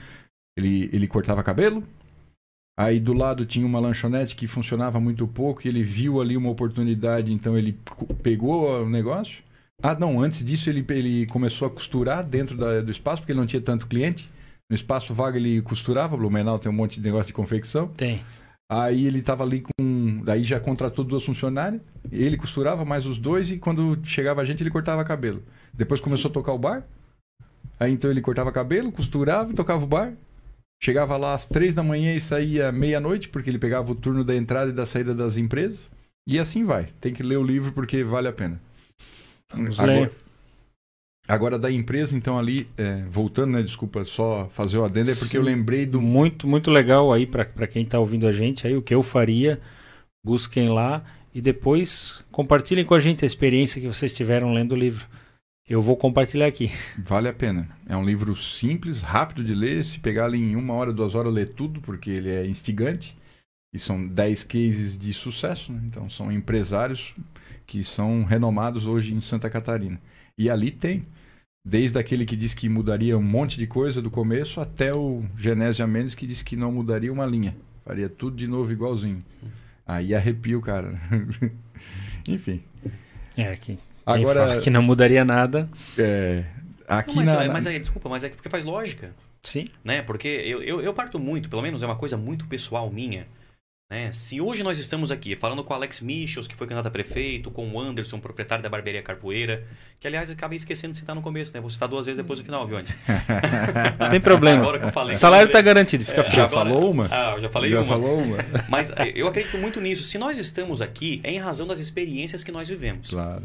Ele, ele cortava cabelo, Aí do lado tinha uma lanchonete que funcionava muito pouco ele viu ali uma oportunidade, então ele pegou o negócio. Ah, não, antes disso ele, ele começou a costurar dentro da- do espaço, porque ele não tinha tanto cliente. No espaço vago ele costurava, Blumenau tem um monte de negócio de confecção. Tem. Aí ele tava ali com. Daí já contratou duas funcionárias. Ele costurava mais os dois e quando chegava a gente ele cortava cabelo. Depois começou a tocar o bar. Aí então ele cortava cabelo, costurava e tocava o bar. Chegava lá às três da manhã e saía meia-noite, porque ele pegava o turno da entrada e da saída das empresas. E assim vai. Tem que ler o livro porque vale a pena. Vamos Agora, ler. Agora da empresa, então ali, é, voltando, né? Desculpa só fazer o adendo, é porque Sim. eu lembrei do Muito, muito legal aí para quem tá ouvindo a gente aí, o que eu faria. Busquem lá e depois compartilhem com a gente a experiência que vocês tiveram lendo o livro. Eu vou compartilhar aqui. Vale a pena. É um livro simples, rápido de ler. Se pegar ali em uma hora, duas horas, ler tudo, porque ele é instigante. E são 10 cases de sucesso. Né? Então, são empresários que são renomados hoje em Santa Catarina. E ali tem. Desde aquele que disse que mudaria um monte de coisa do começo, até o Genésio Mendes que disse que não mudaria uma linha. Faria tudo de novo igualzinho. Aí arrepio, cara. Enfim. É, que Agora- que não mudaria nada. É, Não, aqui mas, na, é- na- mas é, desculpa, mas é porque faz lógica. Sim. né? Porque eu, eu, eu parto muito, pelo menos é uma coisa muito pessoal minha. Né? Se hoje nós estamos aqui falando com o Alex Michels, que foi candidato a prefeito, com o Anderson, proprietário da barbearia Carvoeira, que aliás eu acabei esquecendo de citar no começo, né? Vou citar duas vezes depois no final, viu, Andy? Não tem problema. Agora que eu falei. O salário tá garantido, fica É. Já agora- falou uma? Ah, eu já falei Já uma. falou uma? Mas eh, eu acredito muito nisso. Se nós estamos aqui, é em razão das experiências que nós vivemos. Claro.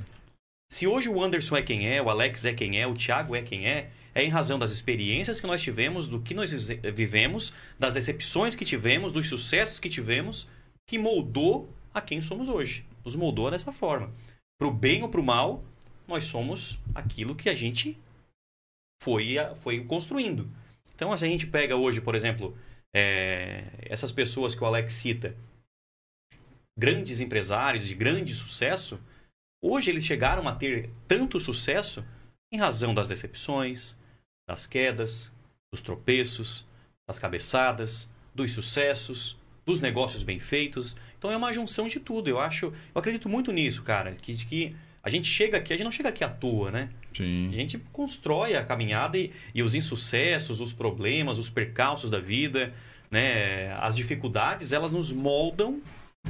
Se hoje o Anderson é quem é, o Alex é quem é, o Thiago é quem é, é em razão das experiências que nós tivemos, do que nós vivemos, das decepções que tivemos, dos sucessos que tivemos, que moldou a quem somos hoje. Nos moldou dessa forma. Pro bem ou pro mal, nós somos aquilo que a gente foi, foi construindo. Então, se a gente pega hoje, por exemplo, é, essas pessoas que o Alex cita, grandes empresários de grande sucesso, Hoje eles chegaram a ter tanto sucesso em razão das decepções, das quedas, dos tropeços, das cabeçadas, dos sucessos, dos negócios bem feitos. Então é uma junção de tudo. Eu acho, eu acredito muito nisso, cara, que, que a gente chega aqui, a gente não chega aqui à toa, né? Sim. A gente constrói a caminhada e, e os insucessos, os problemas, os percalços da vida, né? As dificuldades, elas nos moldam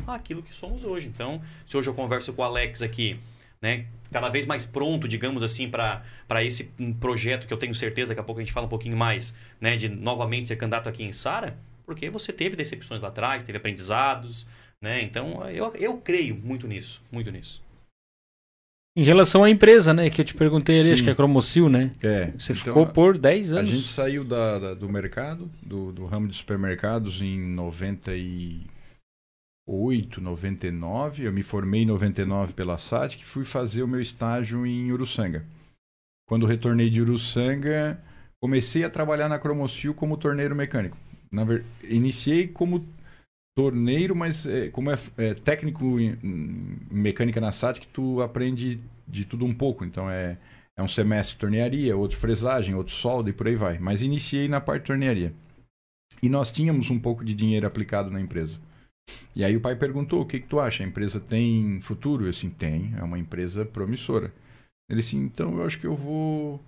aquilo que somos hoje. Então, se hoje eu converso com o Alex aqui, né? Cada vez mais pronto, digamos assim, para esse projeto que eu tenho certeza, daqui a pouco a gente fala um pouquinho mais, né? De novamente ser candidato aqui em Sara, porque você teve decepções lá atrás, teve aprendizados, né? Então, eu, eu creio muito nisso, muito nisso. Em relação à empresa, né, que eu te perguntei ali, Sim. acho que é a Cromocil, né? É. Você então, ficou por 10 A anos. gente saiu da, da- do mercado, do, do ramo de supermercados em 98, 99. Eu me formei em 99 pela SAT, que fui fazer o meu estágio em Uruçanga. Quando retornei de Uruçanga, comecei a trabalhar na Cromocil como torneiro mecânico. Na ver... Iniciei como torneiro, mas é, como é, é técnico em, em mecânica na SAT, que tu aprende de tudo um pouco. Então é é um semestre de tornearia, outro fresagem, outro solda e por aí vai. Mas iniciei na parte de tornearia. E nós tínhamos um pouco de dinheiro aplicado na empresa. E aí o pai perguntou, o que, que tu acha? A empresa tem futuro? Eu assim, tem. É uma empresa promissora. Ele assim, então eu acho que eu vou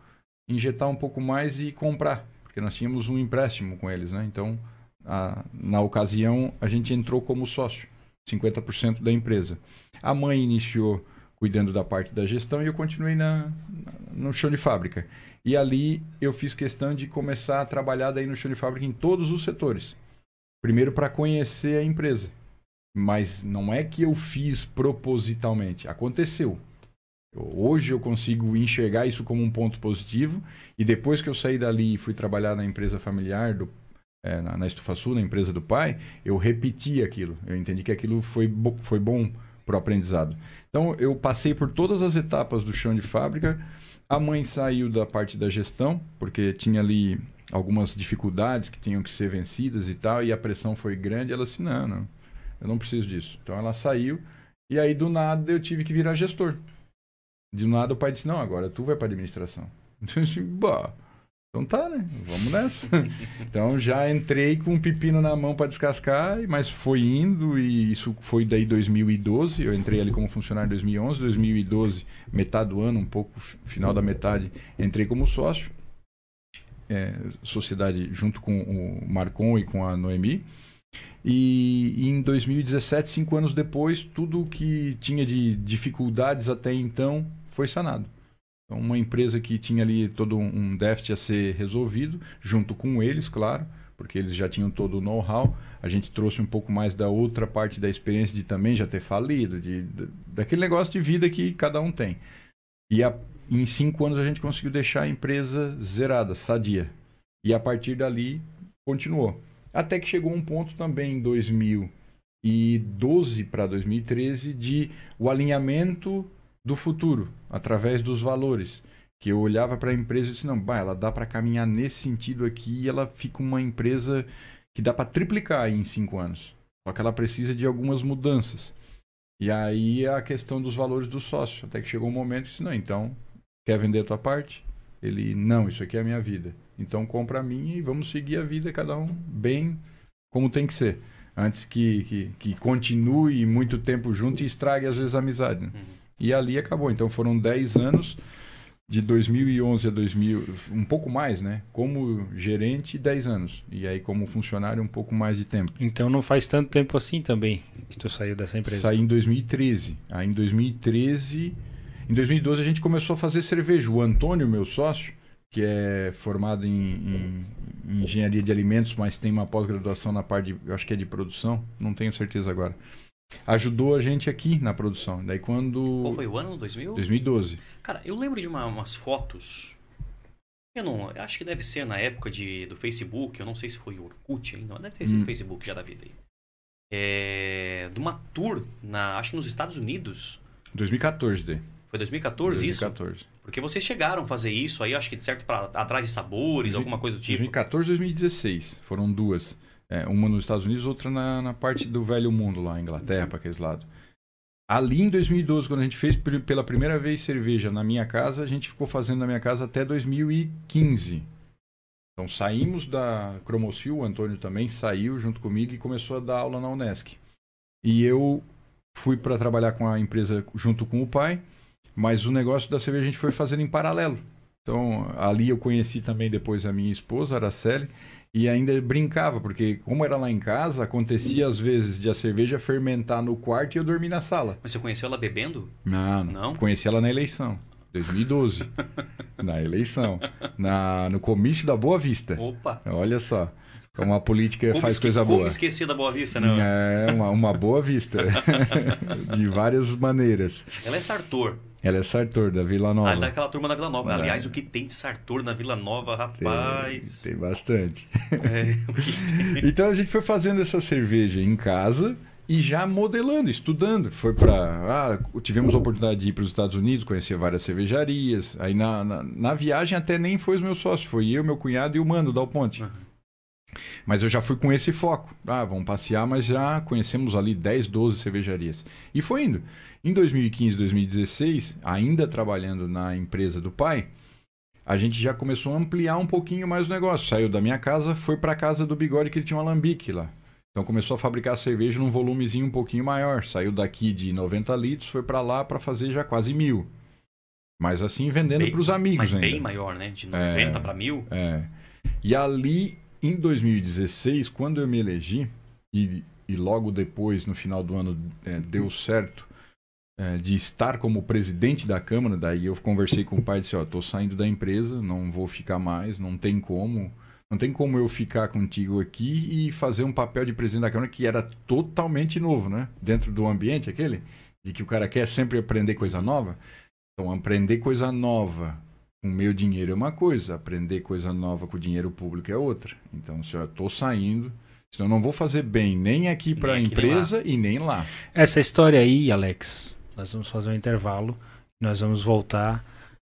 injetar um pouco mais e comprar. Porque nós tínhamos um empréstimo com eles, né? Então, a- na ocasião, a gente entrou como sócio. 50% da empresa. A mãe iniciou cuidando da parte da gestão e eu continuei na, no chão de fábrica. E ali eu fiz questão de começar a trabalhar daí no chão de fábrica em todos os setores. Primeiro para conhecer a empresa. Mas não é que eu fiz propositalmente, aconteceu. Eu- Hoje eu consigo enxergar isso como um ponto positivo e depois que eu saí dali e fui trabalhar na empresa familiar do é, na, na Estufa Sul, na empresa do pai, eu repeti aquilo. Eu entendi que aquilo foi, bo- foi bom para o aprendizado. Então, eu passei por todas as etapas do chão de fábrica. A mãe saiu da parte da gestão, porque tinha ali algumas dificuldades que tinham que ser vencidas e tal, e a pressão foi grande. Ela disse: não, não, eu não preciso disso. Então, ela saiu, e aí do nada eu tive que virar gestor. De nada o pai disse: não, agora tu vai para administração. Eu disse: bah. Então tá, né? Vamos nessa. então já entrei com um pepino na mão para descascar, mas foi indo e isso foi daí 2012. Eu entrei ali como funcionário em 2011, 2012, metade do ano, um pouco final da metade, entrei como sócio. É, sociedade junto com o Marcon e com a Noemi. E, em 2017, cinco anos depois, tudo que tinha de dificuldades até então foi sanado. Então, uma empresa que tinha ali todo um déficit a ser resolvido, junto com eles, claro, porque eles já tinham todo o know-how. A gente trouxe um pouco mais da outra parte da experiência de também já ter falido, de, de daquele negócio de vida que cada um tem. E a, em cinco anos a gente conseguiu deixar a empresa zerada, sadia. E a partir dali continuou. Até que chegou um ponto também em 2012 para 2013 de o alinhamento do futuro através dos valores. Que eu olhava para a empresa e disse: não, bah, ela dá para caminhar nesse sentido aqui e ela fica uma empresa que dá para triplicar em cinco anos. Só que ela precisa de algumas mudanças. E aí a questão dos valores do sócio. Até que chegou um momento e disse: não, então, quer vender a tua parte? Ele, não, isso aqui é a minha vida. Então compra a minha e vamos seguir a vida cada um bem como tem que ser. Antes que, que, que continue muito tempo junto e estrague às vezes a amizade. Né? Uhum. E ali acabou. Então foram 10 anos de 2011 a 2000, um pouco mais, né? Como gerente, 10 anos. E aí como funcionário, um pouco mais de tempo. Então não faz tanto tempo assim também que tu saiu dessa empresa? Saí em 2013. Aí em 2013, em 2012 a gente começou a fazer cerveja. O Antônio, meu sócio, que é formado em, em, em engenharia de alimentos, mas tem uma pós-graduação na parte de, eu acho que é de produção, não tenho certeza agora. Ajudou a gente aqui na produção. Daí quando Qual foi o ano? 2000? 2012. Cara, eu lembro de uma, umas fotos. Eu não, eu acho que deve ser na época de, do Facebook, eu não sei se foi o Orkut ainda, deve ter sido hum. Facebook já da vida aí. É, de uma tour na, acho que nos Estados Unidos. 2014 daí. Foi 2014, 2014 isso? Porque vocês chegaram a fazer isso aí, acho que de certo para atrás de sabores, 20, alguma coisa do tipo. 2014 e 2016. Foram duas. É, uma nos Estados Unidos, outra na, na parte do velho mundo lá, Inglaterra, para aqueles lados. Ali em 2012, quando a gente fez pela primeira vez cerveja na minha casa, a gente ficou fazendo na minha casa até 2015. Então saímos da Cromocil, o Antônio também saiu junto comigo e começou a dar aula na Unesc. E eu fui para trabalhar com a empresa junto com o pai. Mas o negócio da cerveja a gente foi fazendo em paralelo. Então, ali eu conheci também depois a minha esposa, Araceli, e ainda brincava, porque como era lá em casa, acontecia às vezes de a cerveja fermentar no quarto e eu dormir na sala. Mas você conheceu ela bebendo? Não, não. Conheci ela na eleição. 2012. na eleição. Na, no comício da Boa Vista. Opa! Olha só. Como a política como faz coisa boa. Como esquecer da Boa Vista, não? É, uma, uma boa vista. de várias maneiras. Ela é Sartor. Ela é Sartor, da Vila Nova. Ah, daquela turma da Vila Nova. É. Aliás, o que tem de Sartor na Vila Nova, rapaz? Tem, tem bastante. É, então a gente foi fazendo essa cerveja em casa e já modelando, estudando. Foi para. Ah, tivemos a oportunidade de ir para os Estados Unidos, conhecer várias cervejarias. Aí na, na, na, viagem até nem foi os meus sócios, foi eu, meu cunhado e o Mano Dal Ponte. Uhum. Mas eu já fui com esse foco. Ah, vamos passear, mas já conhecemos ali 10, 12 cervejarias. E foi indo. Em 2015, 2016, ainda trabalhando na empresa do pai, a gente já começou a ampliar um pouquinho mais o negócio. Saiu da minha casa, foi para a casa do Bigode, que ele tinha um alambique lá. Então começou a fabricar cerveja num volumezinho um pouquinho maior. Saiu daqui de 90 litros, foi para lá para fazer já quase mil. Mas assim, vendendo para os amigos mas ainda. bem maior, né? De 90 é, para mil. É. E ali, em 2016, quando eu me elegi, e, e logo depois, no final do ano, é, deu certo é, de estar como presidente da Câmara, daí eu conversei com o pai e disse, ó, tô saindo da empresa, não vou ficar mais, não tem como, não tem como eu ficar contigo aqui e fazer um papel de presidente da Câmara que era totalmente novo, né? Dentro do ambiente aquele, de que o cara quer sempre aprender coisa nova. Então, aprender coisa nova com meu dinheiro é uma coisa, aprender coisa nova com dinheiro público é outra. Então, se eu tô saindo, senão eu não vou fazer bem nem aqui para a empresa nem e nem lá. Essa história aí, Alex, nós vamos fazer um intervalo. Nós vamos voltar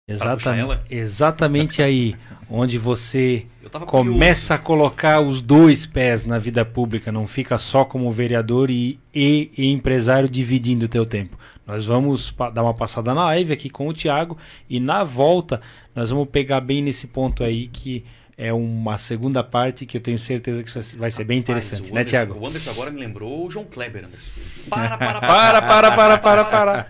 Exatamente, exatamente aí, onde você começa a colocar os dois pés na vida pública, não fica só como vereador e, e, e empresário dividindo o teu tempo. Nós vamos dar uma passada na live aqui com o Thiago e na volta nós vamos pegar bem nesse ponto aí que é uma segunda parte que eu tenho certeza que isso vai ser- bem interessante, o né, Anderson- Thiago? O Anderson agora me lembrou o João Kleber, Anderson. Para, para, Para, para, para, para, para.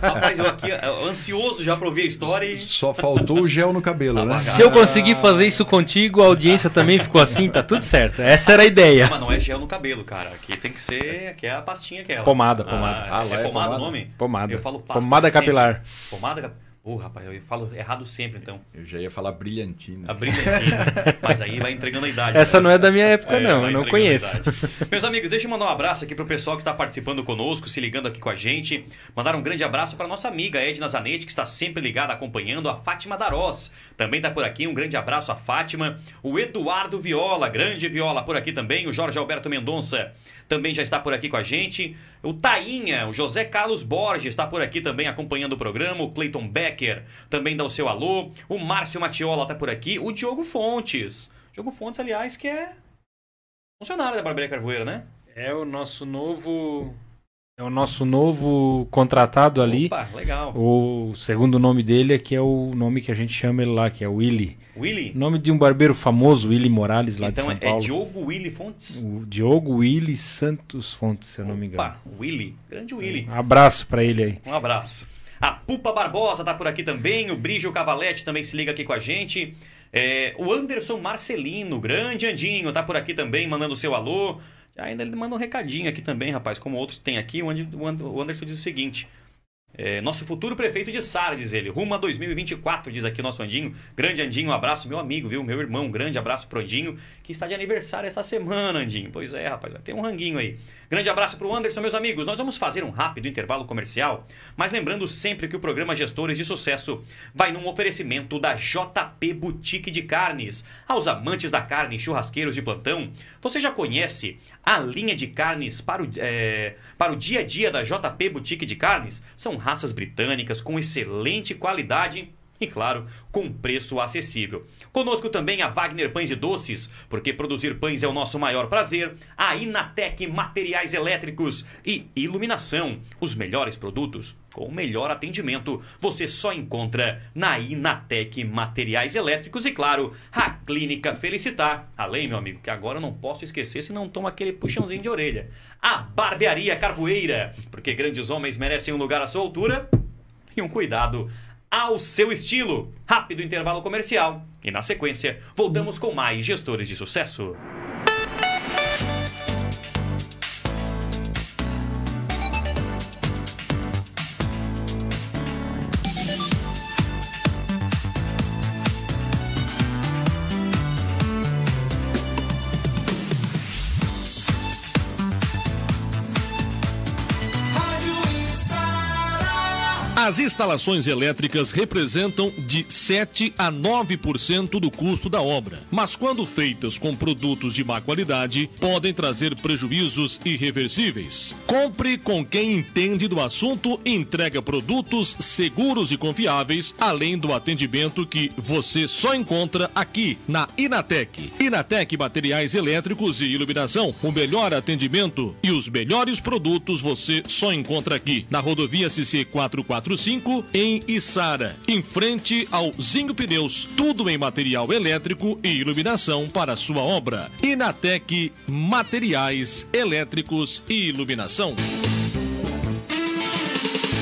Rapaz, eu aqui ansioso já pra ouvir a história e. Só faltou o gel no cabelo, né? Se eu conseguir fazer isso contigo, a audiência também ficou assim, tá tudo certo. Essa era a ideia. Mas não é gel no cabelo, cara. Aqui tem que ser. Aqui é a pastinha aquela. Pomada, pomada. Ah, Ah, lá é é pomada o pomada? nome? Pomada. Eu falo pasta Pomada sempre. capilar. Pomada capilar. Ô, rapaz, eu falo errado sempre, então. Eu já ia falar brilhantina. A brilhantina. Mas aí vai entregando a idade. Essa né? não é da minha época, É, não. Eu não conheço. Meus amigos, deixa eu mandar um abraço aqui pro pessoal que está participando conosco, se ligando aqui com a gente. Mandar um grande abraço para nossa amiga Edna Zanetti, que está sempre ligada acompanhando, a Fátima Darós. Também está por aqui, um grande abraço a Fátima. O Eduardo Viola, grande Viola por aqui também. O Jorge Alberto Mendonça também já está por aqui com a gente. O Tainha, o José Carlos Borges está por aqui também acompanhando o programa. O Clayton Becker também dá o seu alô. O Márcio Matiola está por aqui. O Diogo Fontes. Diogo Fontes, aliás, que é funcionário da Barbearia Carvoeira, né? É o nosso novo. É o nosso novo contratado ali. Opa, legal. O segundo nome dele é que é o nome que a gente chama ele lá, que é Willy. Willy? Nome de um barbeiro famoso, Willy Morales, lá então de São é Paulo. Diogo Willy Fontes? O Diogo Willy Santos Fontes, se eu não me engano. Opa, Willy. Grande Willy. Um abraço pra ele aí. Um abraço. A Pupa Barbosa tá por aqui também. O Brígio Cavalete também se liga aqui com a gente. É, o Anderson Marcelino, grande Andinho, tá por aqui também, mandando seu alô. Ainda ele manda um recadinho aqui também, rapaz, como outros tem aqui. O And- o And- o Anderson diz o seguinte. é, nosso futuro prefeito de Sara, diz ele. Rumo a 2024, diz aqui nosso Andinho. Grande Andinho, um abraço, meu amigo, viu? Meu irmão, um grande abraço pro Andinho, que está de aniversário essa semana, Andinho. Pois é, rapaz, vai ter um ranguinho aí. Grande abraço pro Anderson, meus amigos. Nós vamos fazer um rápido intervalo comercial, mas lembrando sempre que o programa Gestores de Sucesso vai num oferecimento da JP Boutique de Carnes. Aos amantes da carne churrasqueiros de plantão, você já conhece a linha de carnes para o, é, para o dia a dia da JP Boutique de Carnes? São raças britânicas com excelente qualidade e, claro, com preço acessível. Conosco também a Wagner Pães e Doces, porque produzir pães é o nosso maior prazer. A Inatec Materiais Elétricos e Iluminação. Os melhores produtos com o melhor atendimento você só encontra na Inatec Materiais Elétricos e, claro, a Clínica Felicitar. Além, meu amigo, que agora eu não posso esquecer se não toma aquele puxãozinho de orelha. A Barbearia Carvoeira, porque grandes homens merecem um lugar à sua altura e um cuidado ao seu estilo. Rápido intervalo comercial e na sequência voltamos com mais gestores de sucesso. As instalações elétricas representam de 7 a 9% do custo da obra, mas quando feitas com produtos de má qualidade, podem trazer prejuízos irreversíveis. Compre com quem entende do assunto e entrega produtos seguros e confiáveis, além do atendimento que você só encontra aqui na Inatec. Inatec Materiais Elétricos e Iluminação, o melhor atendimento e os melhores produtos você só encontra aqui na rodovia CC 445 em Içara, em frente ao Zinho Pneus, tudo em material elétrico e iluminação para sua obra. Inatec Materiais Elétricos e Iluminação.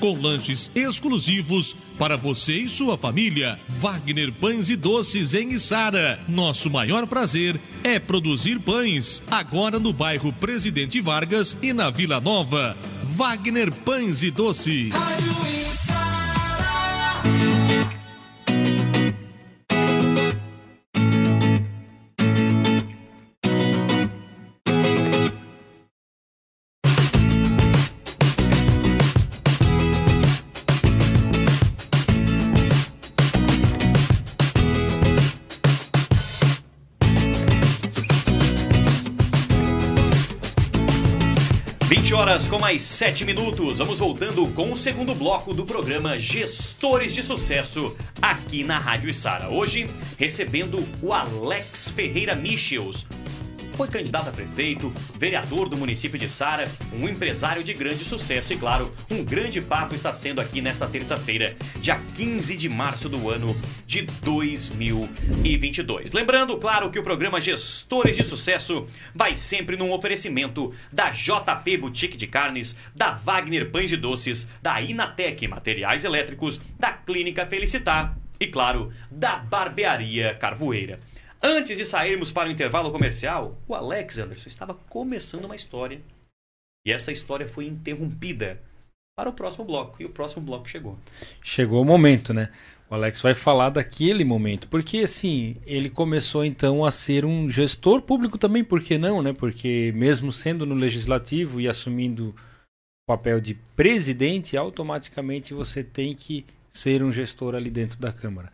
com lanches exclusivos para você e sua família. Wagner Pães e Doces em Içara. Nosso maior prazer é produzir pães. Agora no bairro Presidente Vargas e na Vila Nova. Wagner Pães e Doces. 20 horas com mais 7 minutos. Vamos voltando com o segundo bloco do programa Gestores de Sucesso aqui na Rádio Sara. Hoje recebendo o Alex Ferreira Michels, foi candidato a prefeito, vereador do município de Sara, um empresário de grande sucesso e, claro, um grande papo está sendo aqui nesta terça-feira, dia 15 de março do ano de 2022. Lembrando, claro, que o programa Gestores de Sucesso vai sempre num oferecimento da JP Boutique de Carnes, da Wagner Pães e Doces, da Inatec Materiais Elétricos, da Clínica Felicitar e, claro, da Barbearia Carvoeira. Antes de sairmos para o intervalo comercial, o Alex Anderson estava começando uma história. E essa história foi interrompida para o próximo bloco. E o próximo bloco chegou. Chegou o momento, né? O Alex vai falar daquele momento. Porque, assim, ele começou então a ser um gestor público também, por que não, né? Porque, mesmo sendo no legislativo e assumindo o papel de presidente, automaticamente você tem que ser um gestor ali dentro da Câmara.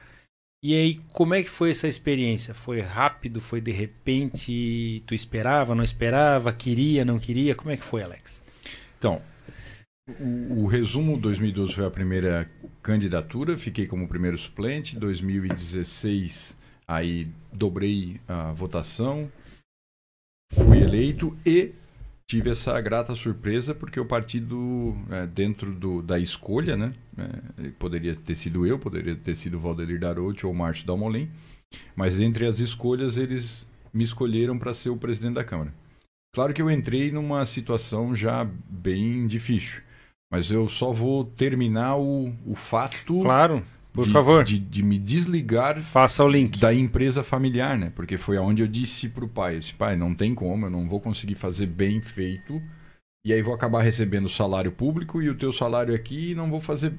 E aí, como é que foi essa experiência? Foi rápido? Foi de repente? Tu esperava, não esperava? Queria, não queria? Como é que foi, Alex? Então, o, o resumo: 2012 foi a primeira candidatura, fiquei como primeiro suplente. 2016, aí dobrei a votação, fui eleito e tive essa grata surpresa porque o partido, é, dentro do, da escolha, né, é, poderia ter sido eu, poderia ter sido Valdelir Darote ou Márcio Dalmolin, mas entre as escolhas eles me escolheram para ser o presidente da Câmara. Claro que eu entrei numa situação já bem difícil, mas eu só vou terminar o, o fato. Claro por de, favor. De, de, me desligar. Faça o link. Da empresa familiar, né? Porque foi aonde eu disse pro pai: esse pai, não tem como, eu não vou conseguir fazer bem feito. E aí vou acabar recebendo salário público e o teu salário aqui e não vou fazer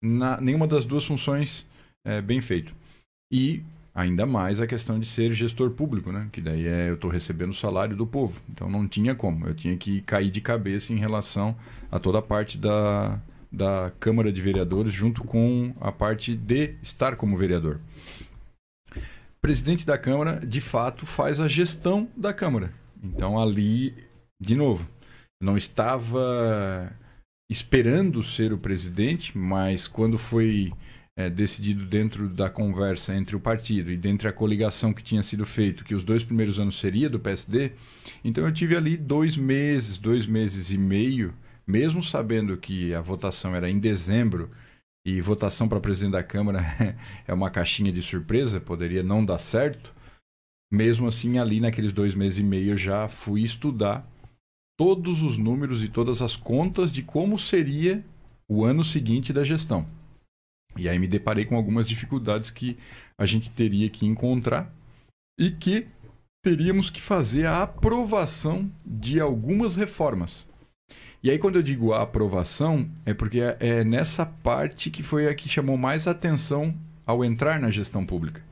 na, nenhuma das duas funções é, bem feito. E ainda mais a questão de ser gestor público, né? Que daí é eu estou recebendo o salário do povo. Então não tinha como. Eu tinha que cair de cabeça em relação a toda a parte da, da Câmara de Vereadores, junto com a parte de estar como vereador. O presidente da Câmara, de fato, faz a gestão da Câmara. Então, ali, de novo, não estava esperando ser o presidente, mas quando foi é, decidido dentro da conversa entre o partido e dentro a coligação que tinha sido feito, que os dois primeiros anos seria do PSD, então eu tive ali dois meses, dois meses e meio mesmo sabendo que a votação era em dezembro e votação para presidente da Câmara é uma caixinha de surpresa, poderia não dar certo, mesmo assim, ali naqueles dois meses e meio, eu já fui estudar todos os números e todas as contas de como seria o ano seguinte da gestão. E aí me deparei com algumas dificuldades que a gente teria que encontrar e que teríamos que fazer a aprovação de algumas reformas. E aí, quando eu digo a aprovação, é porque é, é nessa parte que foi a que chamou mais atenção ao entrar na gestão pública.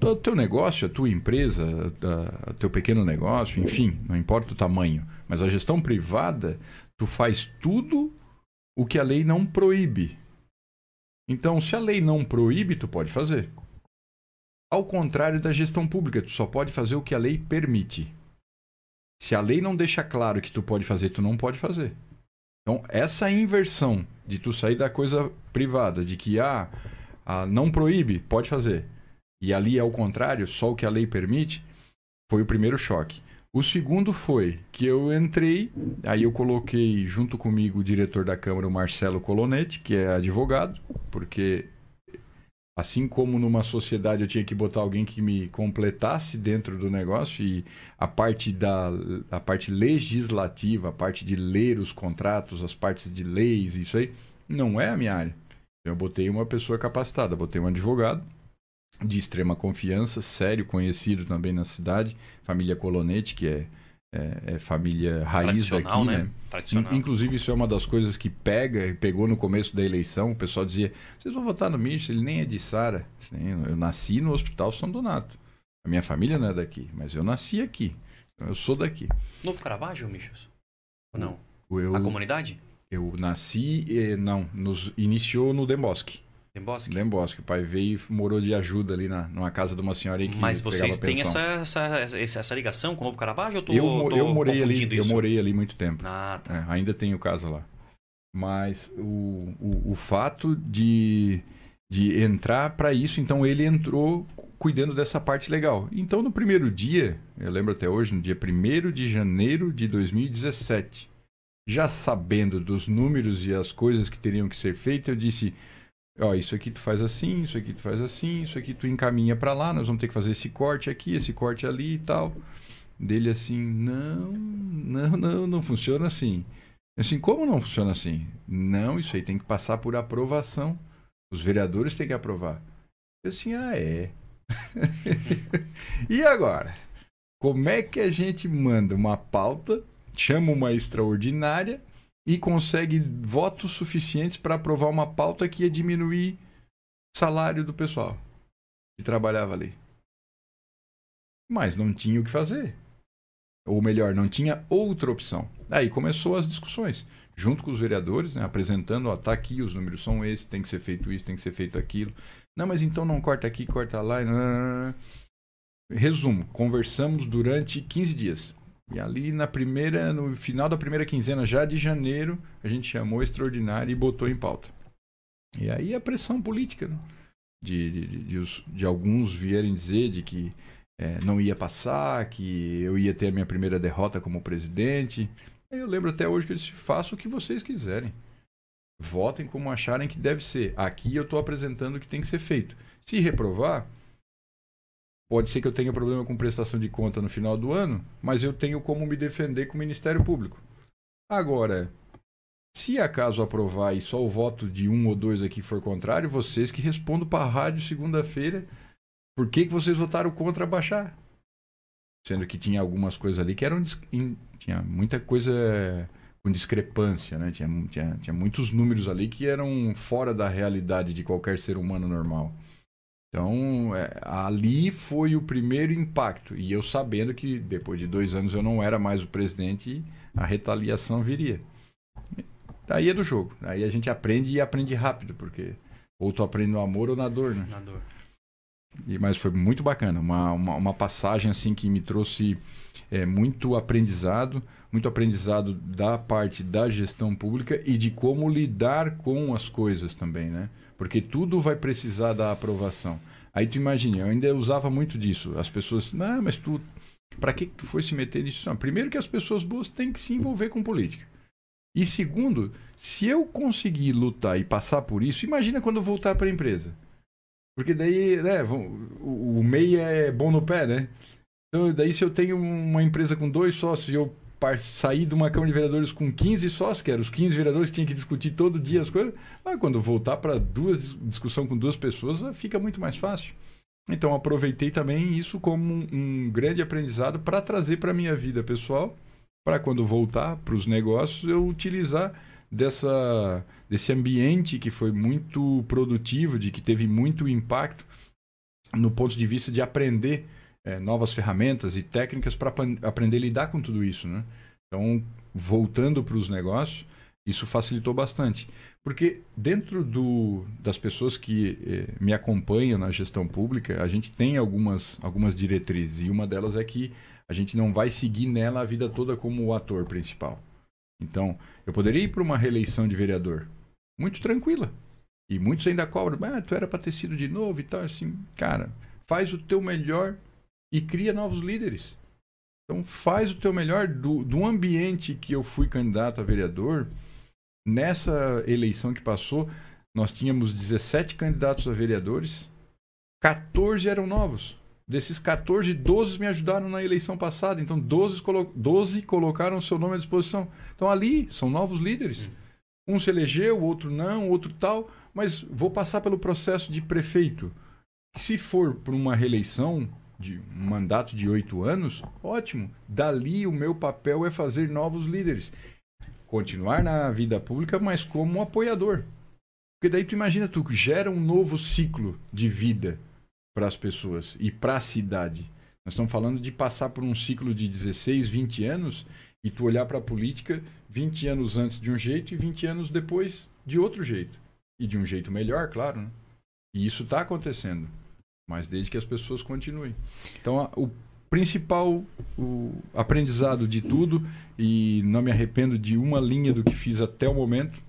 O teu negócio, a tua empresa, o teu pequeno negócio, enfim, não importa o tamanho, mas a gestão privada, tu faz tudo o que a lei não proíbe. Então, se a lei não proíbe, tu pode fazer. Ao contrário da gestão pública, tu só pode fazer o que a lei permite. Se a lei não deixa claro que tu pode fazer, tu não pode fazer. Então, essa inversão de tu sair da coisa privada, de que ah, a não proíbe, pode fazer. E ali é o contrário, só o que a lei permite, foi o primeiro choque. O segundo foi que eu entrei, aí eu coloquei junto comigo o diretor da Câmara, o Marcelo Colonetti, que é advogado, porque assim como numa sociedade eu tinha que botar alguém que me completasse dentro do negócio e a parte da a parte legislativa, a parte de ler os contratos, as partes de leis, isso aí não é a minha área. Eu botei uma pessoa capacitada, botei um advogado de extrema confiança, sério, conhecido também na cidade, família Colonete, que é, é, é família raiz daqui, né? né? Tradicional. Inclusive, isso é uma das coisas que pega e pegou no começo da eleição. O pessoal dizia: vocês vão votar no Mitch, ele nem é de Sara. Eu nasci no Hospital São Donato. A minha família não é daqui, mas eu nasci aqui. Eu sou daqui. Novo Caravaggio, Michos? Ou não? Eu, A comunidade? eu nasci, eh, não, nos, iniciou no Dembosque. Tem Bosque? Dembosque. O pai veio e morou de ajuda ali na, numa casa de uma senhora aí que Mas vocês têm essa, essa, essa, ligação com o Novo Caravaggio ou eu tô, eu, tô eu morei ali, confundindo eu isso? morei ali muito tempo. Ah, tá. É, ainda tenho casa lá. Mas o, o, o fato de, de entrar para isso, então ele entrou cuidando dessa parte legal. Então no primeiro dia, eu lembro até hoje, no dia 1 de janeiro de 2017, já sabendo dos números e as coisas que teriam que ser feitas, eu disse: Ó, isso aqui tu faz assim, isso aqui tu faz assim, isso aqui tu encaminha para lá, nós vamos ter que fazer esse corte aqui, esse corte ali e tal. Dele assim, não, não, não, não funciona assim. Assim, como não funciona assim? Não, isso aí tem que passar por aprovação. Os vereadores têm que aprovar. Eu assim, ah, é. e agora? Como é que a gente manda uma pauta, chama uma extraordinária e consegue votos suficientes para aprovar uma pauta que ia diminuir o salário do pessoal que trabalhava ali? Mas não tinha o que fazer. Ou melhor, não tinha outra opção. Aí começou as discussões, junto com os vereadores, né, apresentando, ó, tá aqui, os números são esses, tem que ser feito isso, tem que ser feito aquilo. Não, mas então não corta aqui, corta lá. Resumo, conversamos durante 15 dias. E ali na primeira, no final da primeira quinzena já de janeiro, a gente chamou extraordinário e botou em pauta. E aí a pressão política, né? de, de, de, os- de alguns vierem dizer de que é, não ia passar, que eu ia ter a minha primeira derrota como presidente. Eu lembro até hoje que eu disse: faça o que vocês quiserem. Votem como acharem que deve ser. Aqui eu estou apresentando o que tem que ser feito. Se reprovar, pode ser que eu tenha problema com prestação de conta no final do ano, mas eu tenho como me defender com o Ministério Público. Agora, se acaso aprovar e só o voto de um ou dois aqui for contrário, vocês que respondam para a rádio segunda-feira por que, que vocês votaram contra baixar? Sendo que tinha algumas coisas ali que eram. Tinha muita coisa com discrepância, né? Tinha, tinha, tinha muitos números ali que eram fora da realidade de qualquer ser humano normal. Então, é, ali foi o primeiro impacto. E eu sabendo que depois de dois anos eu não era mais o presidente a retaliação viria. Daí é do jogo. Aí a gente aprende e aprende rápido, porque ou tu aprende no amor ou na dor, né? Na dor. E, mas foi muito bacana, uma, uma, uma passagem assim que me trouxe é, muito aprendizado, muito aprendizado da parte da gestão pública e de como lidar com as coisas também, né? Porque tudo vai precisar da aprovação. Aí tu imagina, eu ainda usava muito disso. As pessoas, não, mas tu, para que tu foi se meter nisso? Não, primeiro que as pessoas boas têm que se envolver com política. E segundo, se eu conseguir lutar e passar por isso, imagina quando eu voltar para a empresa. Porque daí, né, o, o MEI é bom no pé, né? Então, daí se eu tenho uma empresa com dois sócios e eu sair de uma Câmara de Vereadores com 15 sócios, que eram os 15 vereadores que tinham que discutir todo dia as coisas, mas quando voltar para duas dis- discussão com duas pessoas, ah, fica muito mais fácil. Então aproveitei também isso como um, um grande aprendizado para trazer para minha vida pessoal, para quando voltar para os negócios eu utilizar dessa desse ambiente que foi muito produtivo, de que teve muito impacto no ponto de vista de aprender eh, novas ferramentas e técnicas para aprender a lidar com tudo isso, né? Então, voltando para os negócios, isso facilitou bastante. Porque dentro do, das pessoas que eh, me acompanham na gestão pública, a gente tem algumas, algumas diretrizes. E uma delas é que a gente não vai seguir nela a vida toda como o ator principal. Então, eu poderia ir para uma reeleição de vereador muito tranquila. E muitos ainda cobram, ah, tu era para ter sido de novo e tal. Assim, cara, faz o teu melhor e cria novos líderes. Então faz o teu melhor do, do ambiente que eu fui candidato a vereador. Nessa eleição que passou, nós tínhamos 17 candidatos a vereadores, 14 eram novos. Desses 14, 12 me ajudaram na eleição passada. Então, 12, colo 12 colocaram o seu nome à disposição. Então, ali são novos líderes. Um se elegeu, o outro não, o outro tal. Mas vou passar pelo processo de prefeito. Se for por uma reeleição, de um mandato de oito anos, ótimo. Dali, o meu papel é fazer novos líderes. Continuar na vida pública, mas como um apoiador. Porque daí tu imagina, tu gera um novo ciclo de vida para as pessoas e para a cidade. Nós estamos falando de passar por um ciclo de 16, 20 anos e tu olhar para a política 20 anos antes de um jeito e 20 anos depois de outro jeito. E de um jeito melhor, claro. Né? E isso está acontecendo. Mas desde que as pessoas continuem. Então, o principal o aprendizado de tudo, e não me arrependo de uma linha do que fiz até o momento,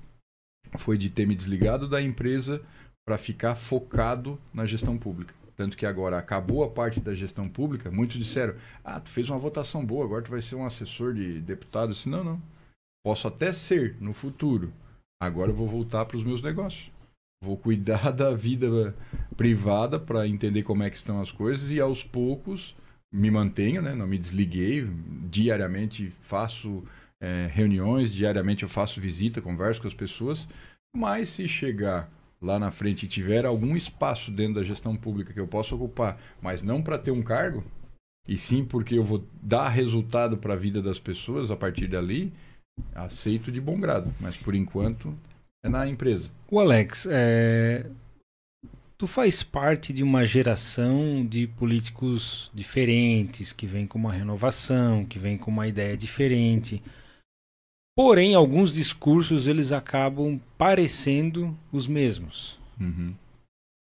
foi de ter me desligado da empresa para ficar focado na gestão pública. Tanto que agora acabou a parte da gestão pública, muitos disseram: Ah, tu fez uma votação boa, agora tu vai ser um assessor de deputado. Eu disse, não, não. Posso até ser no futuro. Agora eu vou voltar para os meus negócios. Vou cuidar da vida privada para entender como é que estão as coisas e aos poucos me mantenho, né? Não me desliguei. Diariamente faço é, reuniões, diariamente eu faço visita, converso com as pessoas. Mas se chegar lá na frente e tiver algum espaço dentro da gestão pública que eu possa ocupar, mas não para ter um cargo, e sim porque eu vou dar resultado para a vida das pessoas a partir dali, aceito de bom grado. Mas por enquanto é na empresa. O Alex, é... tu faz parte de uma geração de políticos diferentes, que vem com uma renovação, que vem com uma ideia diferente. Porém, alguns discursos eles acabam parecendo os mesmos. Uhum.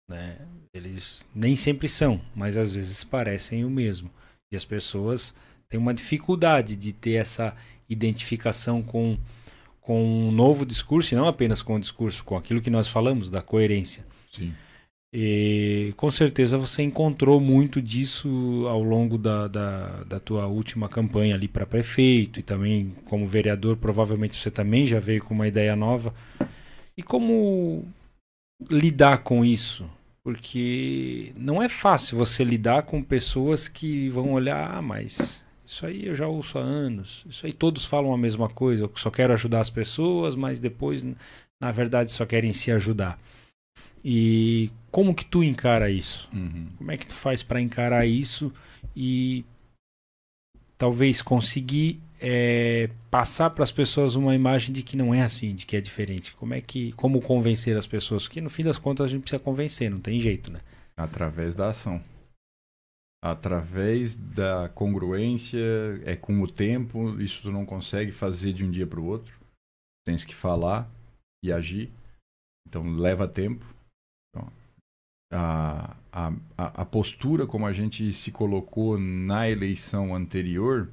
Né? Eles nem sempre são, mas às vezes parecem o mesmo. E as pessoas têm uma dificuldade de ter essa identificação com, com um novo discurso, e não apenas com o discurso, com aquilo que nós falamos, da coerência. Sim. E com certeza você encontrou muito disso ao longo da, da, da tua última campanha ali para prefeito e também como vereador, provavelmente você também já veio com uma ideia nova. E como lidar com isso? Porque não é fácil você lidar com pessoas que vão olhar, ah, mas isso aí eu já ouço há anos, isso aí todos falam a mesma coisa, eu só quero ajudar as pessoas, mas depois, na verdade, só querem se ajudar. E como que tu encara isso? Uhum. Como é que tu faz para encarar isso e talvez conseguir é, passar para as pessoas uma imagem de que não é assim, de que é diferente? Como é que, como convencer as pessoas? Porque no fim das contas a gente precisa convencer, não tem jeito, né? Através da ação. Através da congruência, é com o tempo, isso tu não consegue fazer de um dia para o outro. Tens que falar e agir. Então leva tempo a, a, a postura como a gente se colocou na eleição anterior,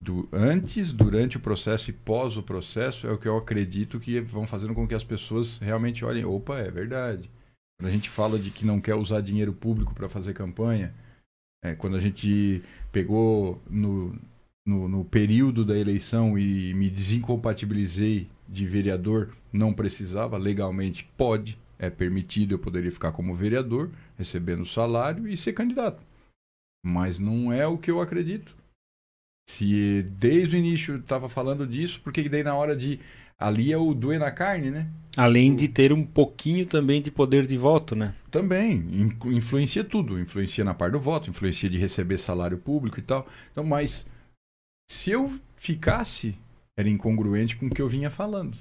do, antes, durante o processo e pós o processo, é o que eu acredito que vão fazendo com que as pessoas realmente olhem: opa, é verdade. Quando a gente fala de que não quer usar dinheiro público para fazer campanha, é, quando a gente pegou no, no, no, período da eleição e me desincompatibilizei de vereador, não precisava, legalmente pode, é permitido, eu poderia ficar como vereador, recebendo salário e ser candidato. Mas não é o que eu acredito. Se desde o início estava falando disso, porque daí na hora de. Ali é o doer na carne, né? Além de ter um pouquinho também de poder de voto, né? Também. Influencia tudo. Influencia na parte do voto, influencia de receber salário público e tal. Então, mas se eu ficasse, era incongruente com o que eu vinha falando.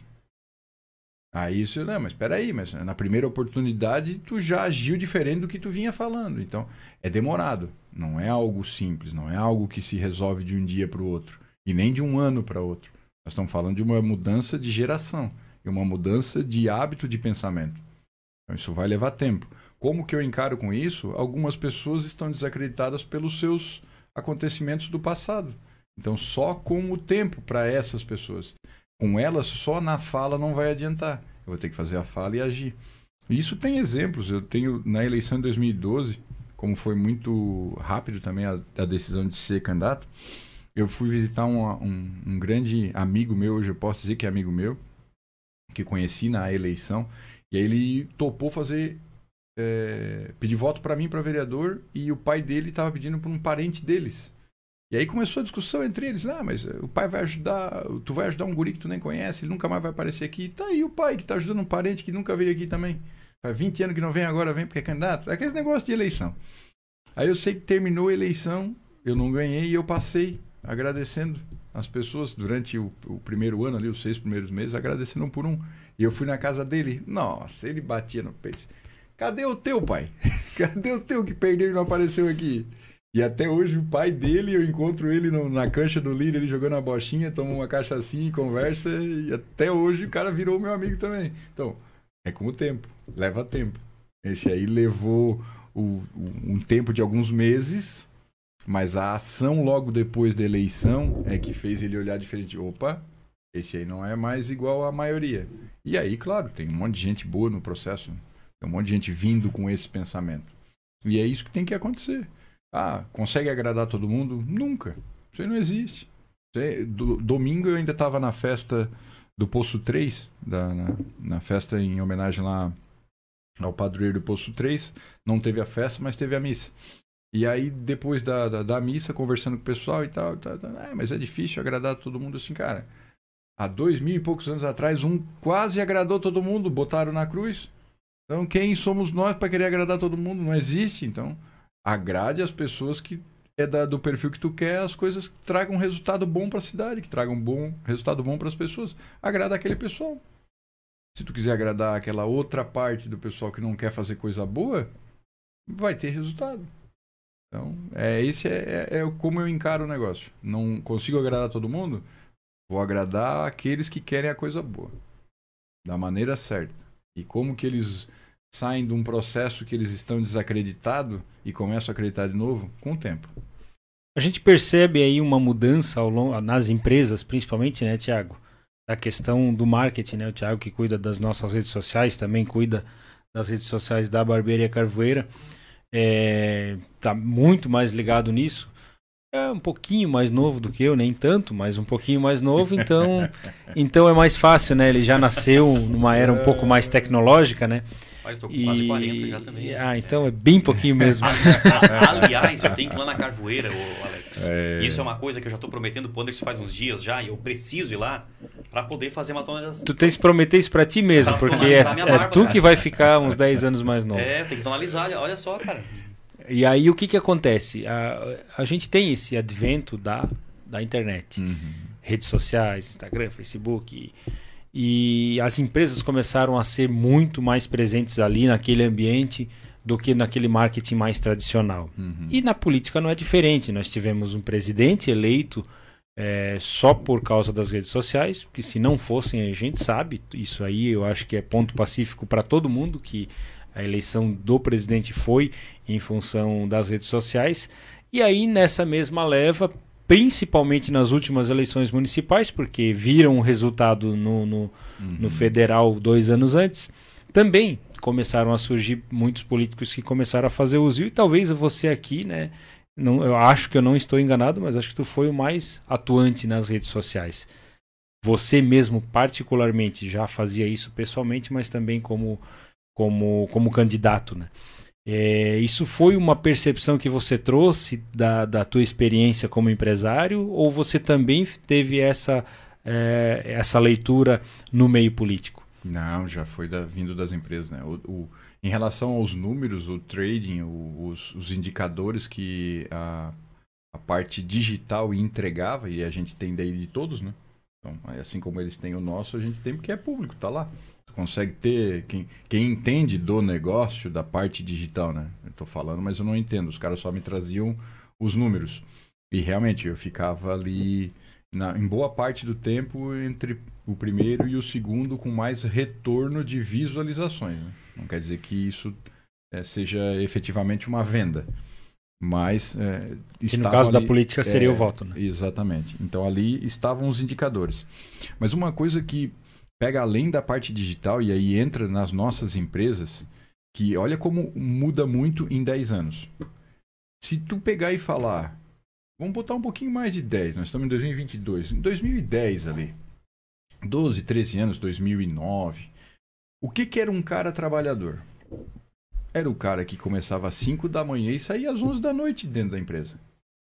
Aí isso, não, mas espera aí, mas na primeira oportunidade tu já agiu diferente do que tu vinha falando. Então, é demorado. Não é algo simples, não é algo que se resolve de um dia para o outro e nem de um ano para outro. Nós estamos falando de uma mudança de geração e uma mudança de hábito de pensamento. Então, isso vai levar tempo. Como que eu encaro com isso? Algumas pessoas estão desacreditadas pelos seus acontecimentos do passado. Então, só com o tempo para essas pessoas com ela só na fala não vai adiantar. Eu vou ter que fazer a fala e agir. Isso tem exemplos. Eu tenho na eleição de 2012, como foi muito rápido também a, a decisão de ser candidato, eu fui visitar um, um, um, grande amigo meu, hoje eu posso dizer que é amigo meu, que conheci na eleição, e aí ele topou fazer é, pedir voto para mim para vereador e o pai dele estava pedindo para um parente deles. E aí começou a discussão entre eles. Ah, mas o pai vai ajudar, tu vai ajudar um guri que tu nem conhece, ele nunca mais vai aparecer aqui. Tá aí o pai que tá ajudando um parente que nunca veio aqui também. Faz 20 anos que não vem agora, vem porque é candidato. É aquele negócio de eleição. Aí eu sei que terminou a eleição, eu não ganhei e eu passei agradecendo as pessoas durante o, o primeiro ano ali, os seis primeiros meses, agradecendo um por um. E eu fui na casa dele. Nossa, ele batia no peito. Cadê o teu pai? Cadê o teu que perdeu e não apareceu aqui? E até hoje o pai dele, eu encontro ele no, na cancha do Lírio, ele jogando a bochinha, toma uma cachaçinha, conversa, e até hoje o cara virou meu amigo também. Então, é com o tempo, leva tempo. Esse aí levou o, o, um tempo de alguns meses, mas a ação logo depois da eleição é que fez ele olhar diferente. Opa, esse aí não é mais igual à maioria. E aí, claro, tem um monte de gente boa no processo. Tem um monte de gente vindo com esse pensamento. E é isso que tem que acontecer. Ah, consegue agradar todo mundo? Nunca. Isso aí não existe. Do, domingo eu ainda estava na festa do Poço 3, da, na, na, festa em homenagem lá ao padroeiro do Poço 3. Não teve a festa, mas teve a missa. E aí, depois da, da, da missa, conversando com o pessoal e tal, tal, tal ah, mas é difícil agradar todo mundo assim, cara. Há dois mil e poucos anos atrás, um quase agradou todo mundo, botaram na cruz. Então, quem somos nós para querer agradar todo mundo? Não existe, então agrade as pessoas que é da, do perfil que tu quer, as coisas que tragam resultado bom para a cidade, que tragam bom resultado bom para as pessoas. Agrada aquele pessoal. Se tu quiser agradar aquela outra parte do pessoal que não quer fazer coisa boa, vai ter resultado. Então, é esse é, é, é como eu encaro o negócio. Não consigo agradar todo mundo, vou agradar aqueles que querem a coisa boa, da maneira certa. E como que eles saem de um processo que eles estão desacreditados e começam a acreditar de novo com o tempo. A gente percebe aí uma mudança ao longo, nas empresas, principalmente, né, Tiago? A questão do marketing, né? O Tiago que cuida das nossas redes sociais, também cuida das redes sociais da Barbearia Carvoeira. É, tá muito mais ligado nisso. É um pouquinho mais novo do que eu, nem tanto, mas um pouquinho mais novo, então, então é mais fácil, né? Ele já nasceu numa era um pouco mais tecnológica, né? Mas tô com e... quase 40 já também. Ah, então é bem pouquinho mesmo. Aliás, eu tenho que ir lá na Carvoeira, Alex. É... Isso é uma coisa que eu já estou prometendo pro Anderson faz uns dias já, e eu preciso ir lá para poder fazer uma tonalização. Tu tens que prometer isso para ti mesmo, pra porque é, barba, é, tu cara. que vai ficar uns 10 anos mais novo. É, tem que tonalizar, olha só, cara. E aí o que que acontece? A, a gente tem esse advento da, da internet. Uhum. Redes sociais, Instagram, Facebook... E, e as empresas começaram a ser muito mais presentes ali naquele ambiente do que naquele marketing mais tradicional. Uhum. E na política não é diferente. Nós tivemos um presidente eleito é, só por causa das redes sociais, que se não fossem a gente sabe, isso aí eu acho que é ponto pacífico para todo mundo que a eleição do presidente foi em função das redes sociais. E aí nessa mesma leva principalmente nas últimas eleições municipais, porque viram o resultado no, no, uhum. no, federal dois anos antes, também começaram a surgir muitos políticos que começaram a fazer uso. E talvez você aqui, né? Não, eu acho que eu não estou enganado, mas acho que tu foi o mais atuante nas redes sociais. Você mesmo, particularmente, já fazia isso pessoalmente, mas também como, como, como candidato, né? É, isso foi uma percepção que você trouxe da, da tua experiência como empresário ou você também teve essa, é, essa leitura no meio político? Não, já foi da, vindo das empresas. Né? O, o, em relação aos números, o trading, o, os, os, indicadores que a, a parte digital entregava, e a gente tem daí de todos, né? Então, assim como eles têm o nosso, a gente tem porque é público, tá lá consegue ter. Quem, quem entende do negócio, da parte digital, né? Eu tô falando, mas eu não entendo. Os caras só me traziam os números. E realmente, eu ficava ali, na, em boa parte do tempo, entre o primeiro e o segundo, com mais retorno de visualizações. Né? Não quer dizer que isso é, seja efetivamente uma venda. Mas. É, que no caso ali, da política seria é, o voto, né? Exatamente. Então ali estavam os indicadores. Mas uma coisa que pega além da parte digital e aí entra nas nossas empresas, que olha como muda muito em 10 anos. Se tu pegar e falar, vamos botar um pouquinho mais de 10, nós estamos em 2022, em 2010 ali, 12, 13 anos, 2009, o que, que era um cara trabalhador? Era o cara que começava às 5 da manhã e saía às 11 da noite dentro da empresa.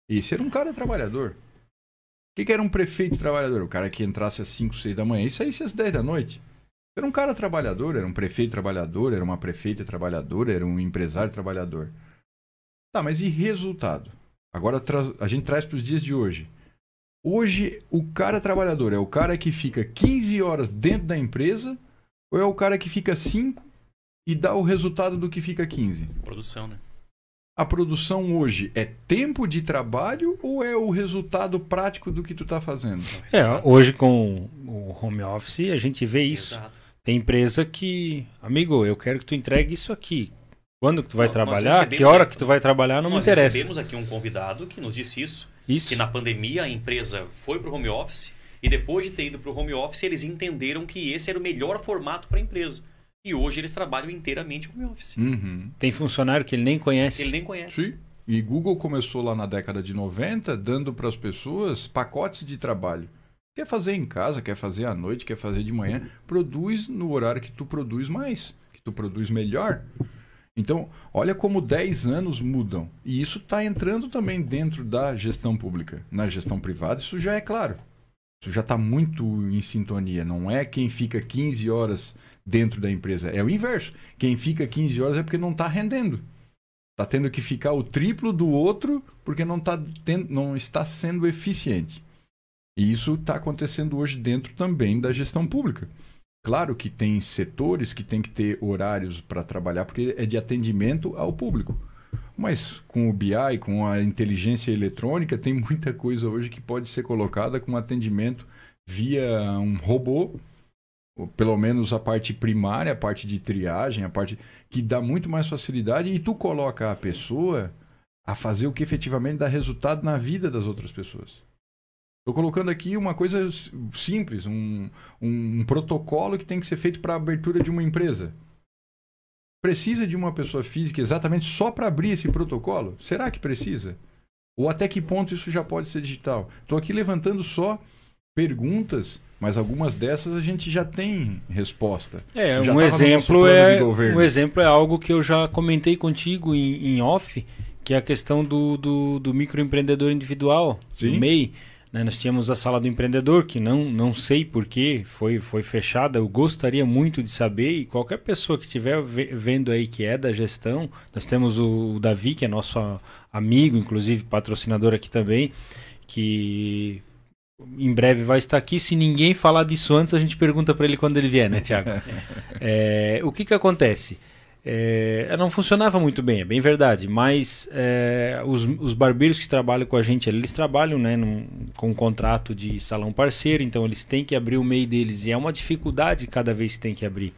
Esse era um cara trabalhador. O que, que era um prefeito trabalhador? O cara que entrasse às 5, 6 da manhã e saísse às 10 da noite. Era um cara trabalhador, era um prefeito trabalhador, era uma prefeita trabalhadora, era um empresário trabalhador. Tá, mas e resultado? Agora a gente traz para os dias de hoje. Hoje, o cara trabalhador é o cara que fica 15 horas dentro da empresa ou é o cara que fica 5 e dá o resultado do que fica 15? Produção, né? A produção hoje é tempo de trabalho ou é o resultado prático do que tu está fazendo? É, hoje com o home office a gente vê isso. Exato. Tem empresa que, amigo, eu quero que tu entregue isso aqui. Quando que tu vai Nós- nós trabalhar? Que hora que tu vai trabalhar? Não me Nós interessa. recebemos aqui um convidado que nos disse isso, Isso. que na pandemia a empresa foi para o home office e depois de ter ido para o home office eles entenderam que esse era o melhor formato para a empresa. E hoje eles trabalham inteiramente home office. Uhum. Tem funcionário que ele nem conhece. Ele nem conhece. Sim. E Google começou lá na década de 90 dando para as pessoas pacotes de trabalho. Quer fazer em casa, quer fazer à noite, quer fazer de manhã, produz no horário que tu produz mais, que tu produz melhor. Então, olha como 10 anos mudam. E isso está entrando também dentro da gestão pública. Na gestão privada, isso já é claro. Isso já está muito em sintonia. Não é quem fica 15 horas dentro da empresa. É o inverso. Quem fica 15 horas é porque não está rendendo. Está tendo que ficar o triplo do outro porque não, tá ten- não está sendo eficiente. E isso está acontecendo hoje dentro também da gestão pública. Claro que tem setores que tem que ter horários para trabalhar porque é de atendimento ao público. Mas com o BI, com a inteligência eletrônica, tem muita coisa hoje que pode ser colocada com atendimento via um robô, pelo menos a parte primária, a parte de triagem, a parte que dá muito mais facilidade e tu coloca a pessoa a fazer o que efetivamente dá resultado na vida das outras pessoas. Estou colocando aqui uma coisa simples, um, um, protocolo que tem que ser feito para a abertura de uma empresa. Precisa de uma pessoa física exatamente só para abrir esse protocolo? Será que precisa? Ou até que ponto isso já pode ser digital? Estou aqui levantando só perguntas, mas algumas dessas a gente já tem resposta. É, um exemplo é um exemplo é algo que eu já comentei contigo em, em off, que é a questão do, do, do microempreendedor individual, Sim. do MEI. Né? Nós tínhamos a sala do empreendedor, que não, não sei porquê foi, foi fechada. Eu gostaria muito de saber, e qualquer pessoa que estiver ve- vendo aí que é da gestão, nós temos o, Davi, que é nosso amigo, inclusive patrocinador aqui também, que em breve vai estar aqui. Se ninguém falar disso antes, a gente pergunta para ele quando ele vier, né, Tiago? É, o que que acontece? É, não funcionava muito bem, é bem verdade, mas é, os, os barbeiros que trabalham com a gente, eles trabalham né, num- com um contrato de salão parceiro, então eles têm que abrir o MEI deles e é uma dificuldade cada vez que tem que abrir.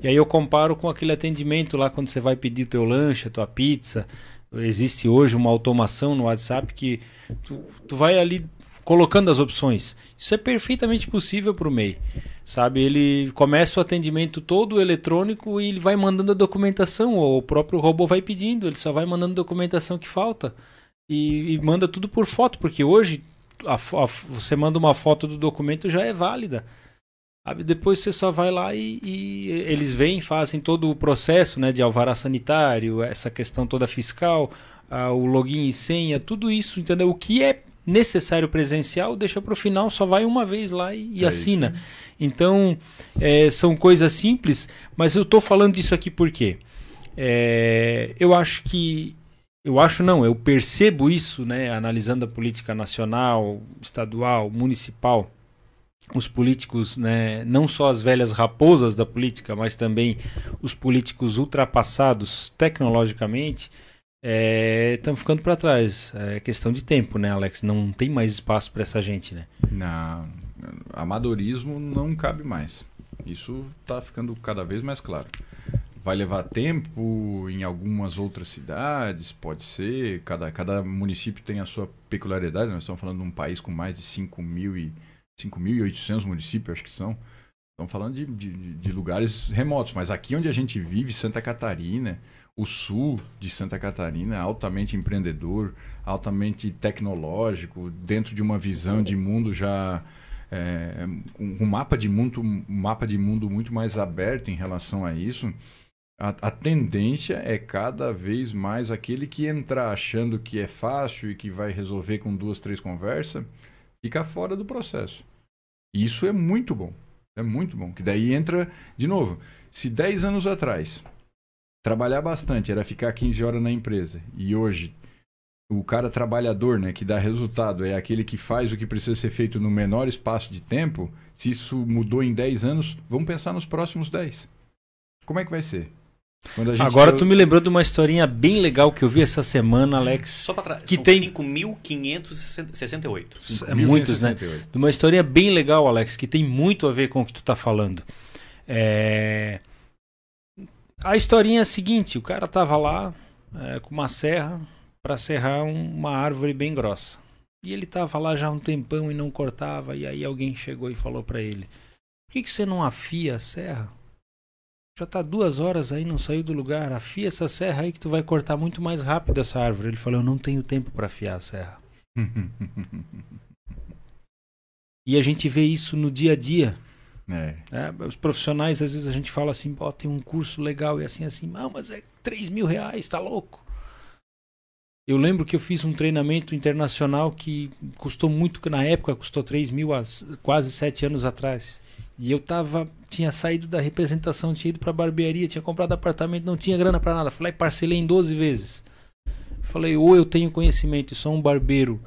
E aí eu comparo com aquele atendimento lá quando você vai pedir o teu lanche, a tua pizza. Existe hoje uma automação no WhatsApp que tu, tu vai ali colocando as opções. Isso é perfeitamente possível para o MEI. Sabe, ele começa o atendimento todo eletrônico e ele vai mandando a documentação, ou o próprio robô vai pedindo, ele só vai mandando a documentação que falta. E, e manda tudo por foto, porque hoje a a você manda uma foto do documento já é válida. Sabe? Depois você só vai lá e, e eles vêm, fazem todo o processo né, de alvará sanitário, essa questão toda fiscal, ah, o login e senha, tudo isso, entendeu? O que é necessário presencial, deixa para o final, só vai uma vez lá e, e É assina. Então, é, são coisas simples, mas eu estou falando disso aqui por quê? É, eu acho que. Eu acho não, eu percebo isso, né, analisando a política nacional, estadual, municipal, os políticos, né, não só as velhas raposas da política, mas também os políticos ultrapassados tecnologicamente, estão ficando para trás. É questão de tempo, né, Alex? Não tem mais espaço para essa gente, né? Na, amadorismo não cabe mais. Isso está ficando cada vez mais claro. Vai levar tempo em algumas outras cidades, pode ser. Cada, cada município tem a sua peculiaridade. Nós estamos falando de um país com mais de 5 mil e 5.800 municípios, acho que são. Estamos falando de, de, de, lugares remotos, mas aqui onde a gente vive, Santa Catarina, o sul de Santa Catarina, altamente empreendedor, altamente tecnológico, dentro de uma visão de mundo já é, um mapa de mundo, um mapa de mundo muito mais aberto em relação a isso. A, a, tendência é cada vez mais aquele que entrar achando que é fácil e que vai resolver com duas, três conversas, ficar fora do processo. Isso é muito bom. É muito bom. Que daí entra, de novo, se 10 anos atrás trabalhar bastante era ficar 15 horas na empresa e hoje o cara trabalhador, né, que dá resultado, é aquele que faz o que precisa ser feito no menor espaço de tempo, se isso mudou em 10 anos, vamos pensar nos próximos 10. Como é que vai ser? Agora tu me lembrou de uma historinha bem legal que eu vi essa semana, Alex. Só para trás. Que São tem 5.568. É muitos, né? De uma historinha bem legal, Alex, que tem muito a ver com o que tu tá falando. É... A historinha é a seguinte: o cara tava lá é, com uma serra para serrar um, uma árvore bem grossa. E ele tava lá já um tempão e não cortava. E aí alguém chegou e falou para ele: Por que, que você não afia a serra? Já tá duas horas aí, não saiu do lugar. Afia essa serra aí que tu vai cortar muito mais rápido essa árvore. Ele falou: Eu não tenho tempo para afiar a serra. e a gente vê isso no dia a dia. É. É, os profissionais, às vezes a gente fala assim: Ó, tem um curso legal e assim, assim. Ah, mas é 3 mil reais, tá louco? Eu lembro que eu fiz um treinamento internacional que custou muito, na época custou 3 mil, quase 7 anos atrás. E eu tava, tinha saído da representação, tinha ido pra barbearia, tinha comprado apartamento, não tinha grana para nada. Falei, parcelei em 12 vezes. Falei, ou eu tenho conhecimento e sou um barbeiro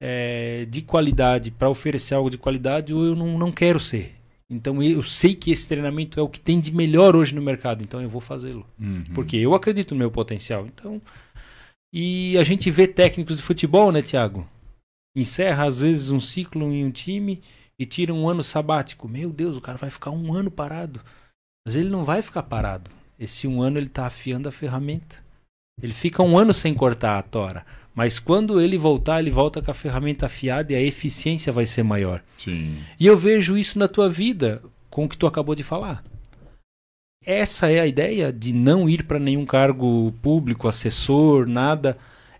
é, de qualidade para oferecer algo de qualidade, ou eu não, não quero ser. Então eu sei que esse treinamento é o que tem de melhor hoje no mercado, então eu vou fazê-lo. Uhum. Porque eu acredito no meu potencial. Então e a gente vê técnicos de futebol, né, Thiago? Encerra às vezes um ciclo em um time e tira um ano sabático. Meu Deus, o cara vai ficar um ano parado. Mas ele não vai ficar parado. Esse um ano ele está afiando a ferramenta. Ele fica um ano sem cortar a tora. Mas quando ele voltar, ele volta com a ferramenta afiada e a eficiência vai ser maior. Sim. E eu vejo isso na tua vida, com o que tu acabou de falar essa é a ideia de não ir para nenhum cargo público, assessor, nada.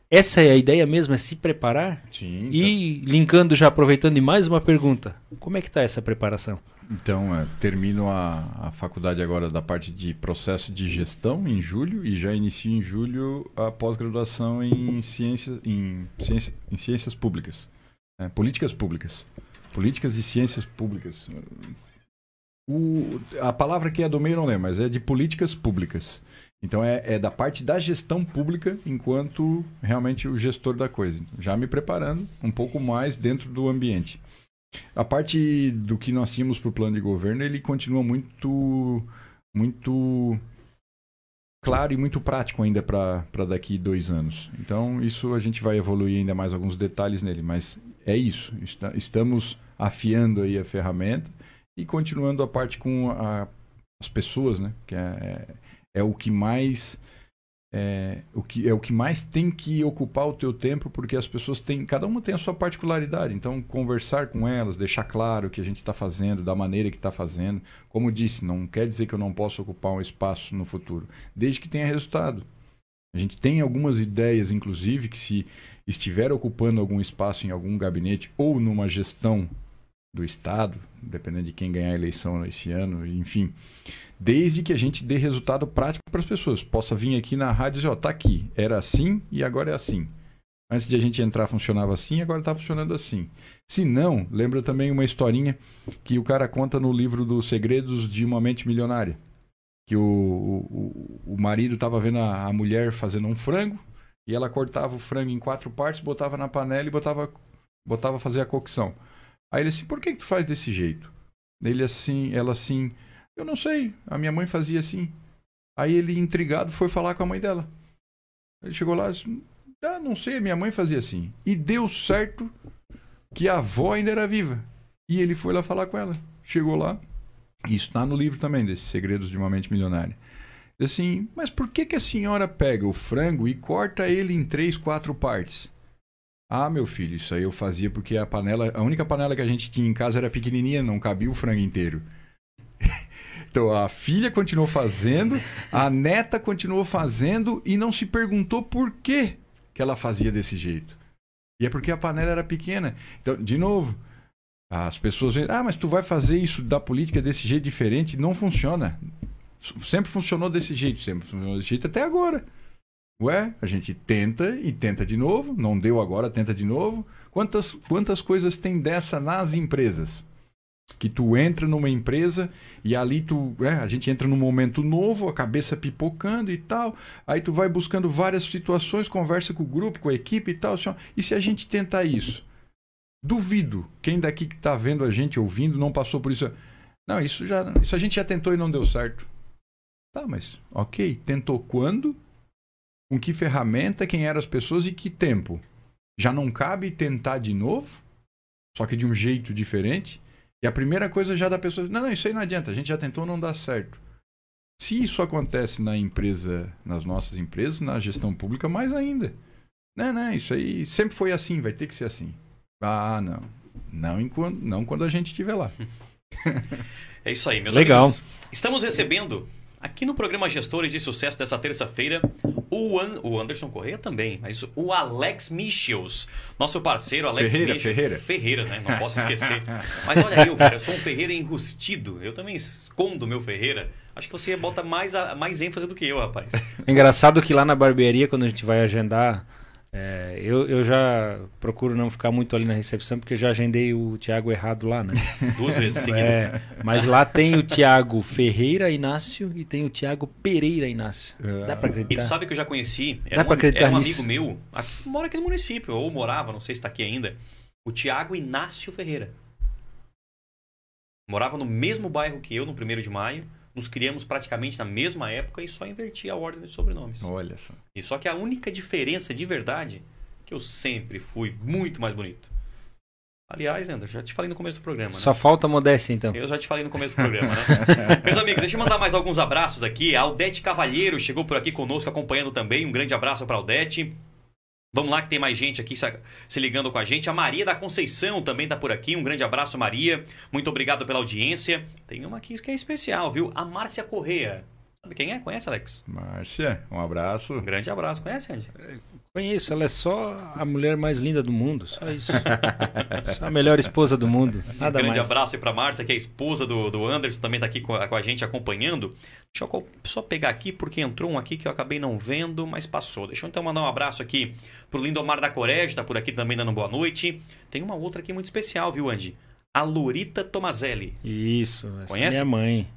Essa é a ideia mesmo, é se preparar? Sim. E linkando já, aproveitando de mais uma pergunta, como é que está essa preparação? Então, é, termino a, a faculdade agora da parte de processo de gestão em julho e já inicio em julho a pós-graduação em, ciência, em, ciência, em ciências públicas, é, políticas públicas. Políticas e ciências públicas. O, a palavra que é do meio não lembro, mas é de políticas públicas. Então é, é, da parte da gestão pública enquanto realmente o gestor da coisa. Já me preparando um pouco mais dentro do ambiente. A parte do que nós tínhamos para o plano de governo, ele continua muito, muito claro e muito prático ainda para daqui dois anos. Então isso a gente vai evoluir ainda mais alguns detalhes nele, mas é isso. Está, estamos afiando aí a ferramenta e continuando a parte com a, as pessoas, né? Que é, é, é o que mais é o que é o que mais tem que ocupar o teu tempo porque as pessoas têm cada uma tem a sua particularidade então conversar com elas deixar claro o que a gente está fazendo da maneira que está fazendo como disse não quer dizer que eu não possa ocupar um espaço no futuro desde que tenha resultado a gente tem algumas ideias inclusive que se estiver ocupando algum espaço em algum gabinete ou numa gestão do Estado, dependendo de quem ganhar a eleição esse ano, enfim. Desde que a gente dê resultado prático para as pessoas. Possa vir aqui na rádio e dizer, ó, tá aqui, era assim e agora é assim. Antes de a gente entrar funcionava assim, agora está funcionando assim. Se não, lembra também uma historinha que o cara conta no livro dos Segredos de uma Mente Milionária. Que o, o, o marido estava vendo a, a mulher fazendo um frango e ela cortava o frango em quatro partes, botava na panela e botava, botava fazer a cocção. Aí ele assim, por que, que tu faz desse jeito? Ele assim, ela assim, eu não sei, a minha mãe fazia assim. Aí ele, intrigado, foi falar com a mãe dela. Ele chegou lá assim, ah, não sei, minha mãe fazia assim. E deu certo que a avó ainda era viva. E ele foi lá falar com ela. Chegou lá, isso está no livro também, desses Segredos de uma Mente Milionária. Assim, mas por que, que a senhora pega o frango e corta ele em três, quatro partes? Ah, meu filho, isso aí eu fazia porque a panela, a única panela que a gente tinha em casa era pequenininha, não cabia o frango inteiro. Então a filha continuou fazendo, a neta continuou fazendo e não se perguntou por que, que ela fazia desse jeito. E é porque a panela era pequena. Então, de novo, as pessoas dizem, ah, mas tu vai fazer isso da política desse jeito diferente? Não funciona. Sempre funcionou desse jeito, sempre funcionou desse jeito até agora. Ué, a gente tenta e tenta de novo, não deu agora, tenta de novo. Quantas, quantas coisas tem dessa nas empresas? Que tu entra numa empresa e ali tu. É, a gente entra num momento novo, a cabeça pipocando e tal. Aí tu vai buscando várias situações, conversa com o grupo, com a equipe e tal. Assim, e se a gente tentar isso? Duvido. Quem daqui que tá vendo a gente, ouvindo, não passou por isso. Não, isso já. Isso a gente já tentou e não deu certo. Tá, mas ok. Tentou quando? com que ferramenta, quem eram as pessoas e que tempo. Já não cabe tentar de novo, só que de um jeito diferente. E a primeira coisa já da pessoa, não, não, isso aí não adianta, a gente já tentou, não dá certo. Se isso acontece na empresa, nas nossas empresas, na gestão pública, mais ainda. Não, não, isso aí sempre foi assim, vai ter que ser assim. Ah, não. Não, enquanto, não quando a gente estiver lá. é isso aí, meus Legal. amigos. Estamos recebendo aqui no programa Gestores de Sucesso dessa terça-feira o, An o Anderson Correia também, mas o Alex Michels, nosso parceiro Alex Ferreira, Michels. Ferreira. Ferreira, né? Não posso esquecer. mas olha eu, cara, eu sou um Ferreira enrustido. Eu também escondo meu Ferreira. Acho que você bota mais, a, mais ênfase do que eu, rapaz. Engraçado que lá na barbearia, quando a gente vai agendar é, eu, eu já procuro não ficar muito ali na recepção, porque eu já agendei o Tiago errado lá, né? Duas vezes seguidas. É, mas lá tem o Tiago Ferreira Inácio e tem o Tiago Pereira Inácio. Dá pra acreditar? E tu sabe que eu já conheci, Dá era, pra um, acreditar era um nisso? amigo meu, aqui, mora aqui no município, ou morava, não sei se está aqui ainda, o Tiago Inácio Ferreira. Morava no mesmo bairro que eu, no 1 de maio. Nos criamos praticamente na mesma época e só invertia a ordem de sobrenomes. Olha só. E só que a única diferença de verdade que eu sempre fui muito mais bonito. Aliás, Leandro, já te falei no começo do programa, né? Só falta modéstia, então. Eu já te falei no começo do programa, né? Meus amigos, deixa eu mandar mais alguns abraços aqui. A Aldete Cavalheiro chegou por aqui conosco, acompanhando também. Um grande abraço para a Aldete. Vamos lá que tem mais gente aqui se ligando com a gente. A Maria da Conceição também está por aqui. Um grande abraço, Maria. Muito obrigado pela audiência. Tem uma aqui que é especial, viu? A Márcia Correia. Sabe quem é? Conhece, Alex? Márcia, um abraço. Um grande abraço. Conhece, Andy? Conheço, ela é só a mulher mais linda do mundo, só isso. só a melhor esposa do mundo, nada um grande mais. abraço aí pra Márcia, que é a esposa do, do Anderson, também tá aqui com a, com a gente acompanhando. Deixa eu só pegar aqui, porque entrou um aqui que eu acabei não vendo, mas passou. Deixa eu então mandar um abraço aqui pro Lindomar da Corégio, tá por aqui também dando boa noite. Tem uma outra aqui muito especial, viu, Andy? A Lorita Tomazelli. Isso, essa Conhece? é minha mãe.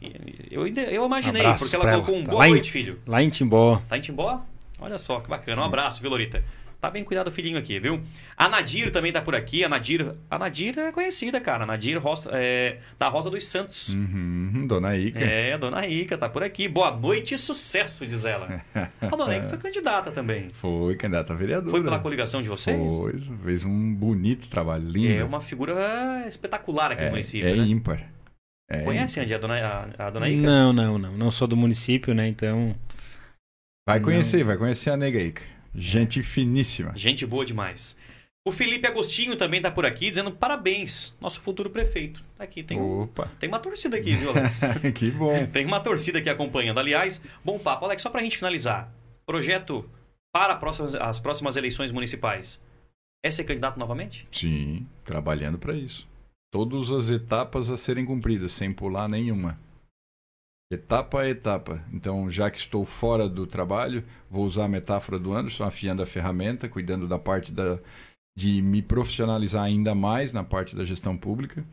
Eu, eu imaginei, porque ela colocou um Tá boa em- noite, filho. Lá em Timbó. Tá em Timbó? Olha só, que bacana. Um abraço, viu, Lorita? Tá bem cuidado o filhinho aqui, viu? A Nadir também tá por aqui. A Nadir, a Nadir é conhecida, cara. A Nadir Rosa, é, da Rosa dos Santos. Uhum, dona Ica. É, a dona Ica tá por aqui. Boa noite e sucesso, diz ela. A dona Ica foi candidata também. Foi candidata a vereadora. Foi pela coligação de vocês? Foi, fez um bonito trabalho, lindo. É uma figura espetacular aqui no É- município, é né? ímpar. É Conhece, Andy, a dona, a, a dona Ica? Não, não, não. Não sou do município, né? Então. Vai Não. conhecer, vai conhecer a nega Ica. Gente finíssima. Gente boa demais. O Felipe Agostinho também tá por aqui dizendo parabéns, nosso futuro prefeito. Tá aqui, tem, Opa, tem uma torcida aqui, viu, Alex? que bom. tem uma torcida aqui acompanhando. Aliás, bom papo. Alex, só pra gente finalizar. Projeto para próximas- as próximas eleições municipais. É ser candidato novamente? Sim, trabalhando para isso. Todas as etapas a serem cumpridas, sem pular nenhuma. Etapa a etapa. Então, já que estou fora do trabalho, vou usar a metáfora do Anderson, afiando a ferramenta, cuidando da parte da, de me profissionalizar ainda mais na parte da gestão pública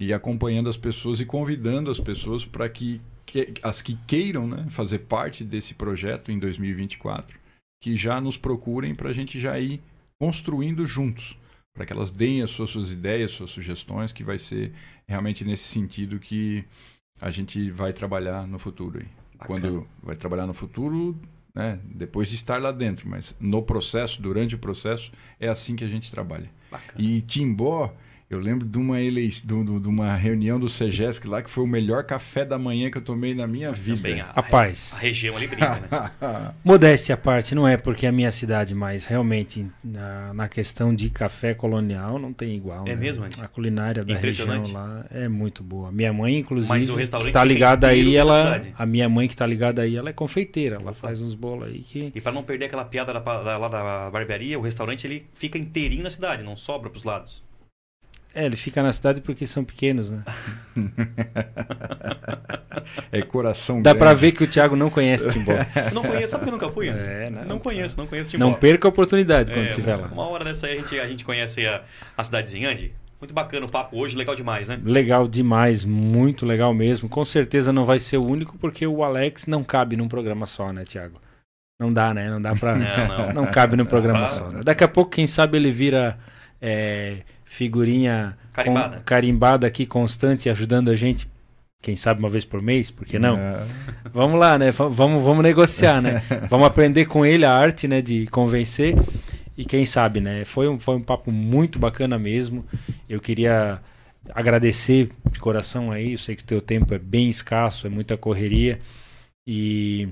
e acompanhando as pessoas e convidando as pessoas para que, que as que queiram né, fazer parte desse projeto em 2024, que já nos procurem para a gente já ir construindo juntos para que elas deem as suas, suas ideias, suas sugestões, que vai ser realmente nesse sentido que a gente vai trabalhar no futuro. Aí. Bacana. Quando vai trabalhar no futuro, né, depois de estar lá dentro, mas no processo, durante o processo, é assim que a gente trabalha. Bacana. E Timbó Eu lembro de uma, ele... de, uma reunião do Segesc lá que foi o melhor café da manhã que eu tomei na minha vida. Também a, Rapaz. a região ali brinca, né? Modéstia à parte, não é porque é a minha cidade, mas realmente na, na questão de café colonial não tem igual. É né? mesmo, Andy? A culinária da região lá é muito boa. Minha mãe, inclusive, Mas o restaurante que tá ligada aí, ela, cidade. a minha mãe que tá ligada aí, ela é confeiteira, ela faz uns bolos aí que E para não perder aquela piada da, da- lá da barbearia, o restaurante ele fica inteirinho na cidade, não sobra pros lados. É, ele fica na cidade porque são pequenos, né? É coração Dá grande. pra ver que o Thiago não conhece Timbó. Não conheço, sabe que eu nunca fui? É, não. Não conheço, não conheço Timbó. Não perca a oportunidade quando É, estiver uma, lá. uma hora dessa aí a gente, a gente conhece a, a cidadezinha, Andy. Muito bacana o papo hoje, legal demais, né? Legal demais, muito legal mesmo. Com certeza não vai ser o único, porque o Alex não cabe num programa só, né, Thiago? Não dá, né? Não dá pra. Não, não. Não cabe num programa só. né? Daqui a pouco, quem sabe, ele vira é, figurinha Carimbada. com- carimbada aqui, constante, ajudando a gente. Quem sabe uma vez por mês, por que não? É. Vamos lá, né? Vamos, vamos negociar, né? Vamos aprender com ele a arte, né? De convencer. E quem sabe, né? Foi um, foi um papo muito bacana mesmo. Eu queria agradecer de coração aí. Eu sei que o teu tempo é bem escasso, é muita correria. E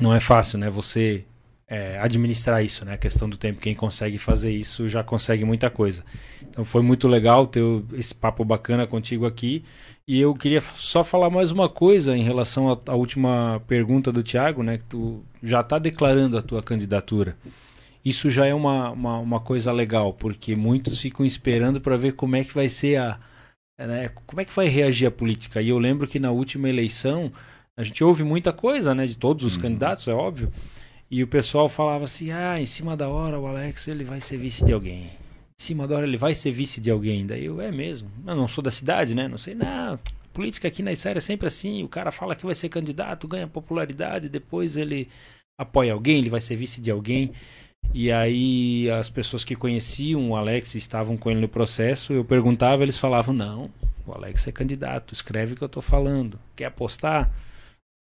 não é fácil, né? Você é, administrar isso, né? A questão do tempo. Quem consegue fazer isso já consegue muita coisa. Então foi muito legal ter esse papo bacana contigo aqui. E eu queria só falar mais uma coisa em relação à à última pergunta do Thiago, né? Que tu já está declarando a tua candidatura. Isso já é uma, uma, uma coisa legal, porque muitos ficam esperando para ver como é que vai ser a. né, como é que vai reagir a política. E eu lembro que na última eleição a gente ouve muita coisa, né? De todos os Uhum. candidatos, é óbvio. E o pessoal falava assim: ah, em cima da hora o Alex ele vai ser vice de alguém. Em cima da hora ele vai ser vice de alguém. Daí eu, é mesmo. Eu não sou da cidade, né? Não sei, não. Política aqui na Israel é sempre assim: o cara fala que vai ser candidato, ganha popularidade, depois ele apoia alguém, ele vai ser vice de alguém. E aí as pessoas que conheciam o Alex estavam com ele no processo, eu perguntava, eles falavam: não, o Alex é candidato, escreve o que eu tô falando. Quer apostar?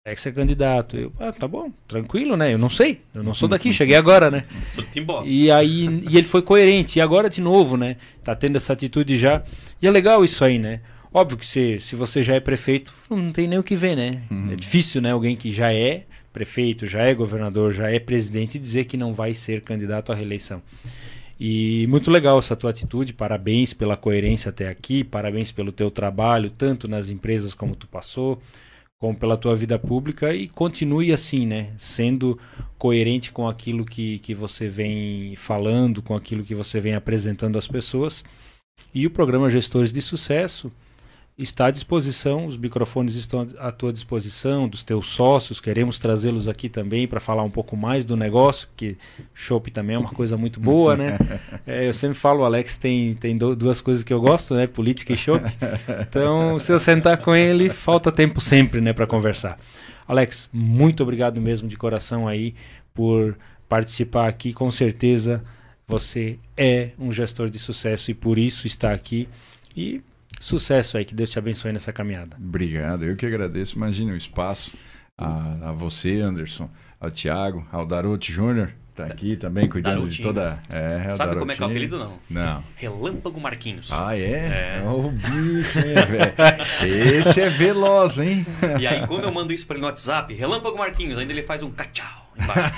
Alex é candidato. Eu, ah, tá bom, tranquilo, né? Eu não sei, eu não sou daqui, cheguei agora, né? Sou de Timbó. E aí e ele foi coerente. E agora de novo, né? Tá tendo essa atitude já. E é legal isso aí, né? Óbvio que se, se você já é prefeito, não tem nem o que ver, né? Uhum. É difícil, né? Alguém que já é prefeito, já é governador, já é presidente dizer que não vai ser candidato à reeleição. E muito legal essa tua atitude, parabéns pela coerência até aqui, parabéns pelo teu trabalho, tanto nas empresas como tu passou, pela tua vida pública e continue assim, né? Sendo coerente com aquilo que, que você vem falando, com aquilo que você vem apresentando às pessoas. E o programa Gestores de Sucesso está à disposição, os microfones estão à tua disposição, dos teus sócios, queremos trazê-los aqui também para falar um pouco mais do negócio, porque chopp também é uma coisa muito boa, né? É, eu sempre falo, o Alex tem, tem duas coisas que eu gosto, né? Política e chopp. Então, se eu sentar com ele, falta tempo sempre, né, para conversar. Alex, muito obrigado mesmo de coração aí por participar aqui. Com certeza você é um gestor de sucesso e por isso está aqui. E sucesso aí, que Deus te abençoe nessa caminhada. Obrigado, eu que agradeço. Imagina o espaço. A, a você, Anderson, ao Tiago, ao Darote Júnior, tá aqui também cuidando de Darotinho. toda. É, o Sabe como é que é o apelido, não? Não. Relâmpago Marquinhos. Ah, é? É. Ô, bicho, hein, velho? Esse é veloz, hein? E aí, quando eu mando isso pra ele no WhatsApp, Relâmpago Marquinhos, ainda ele faz um cachau embaixo.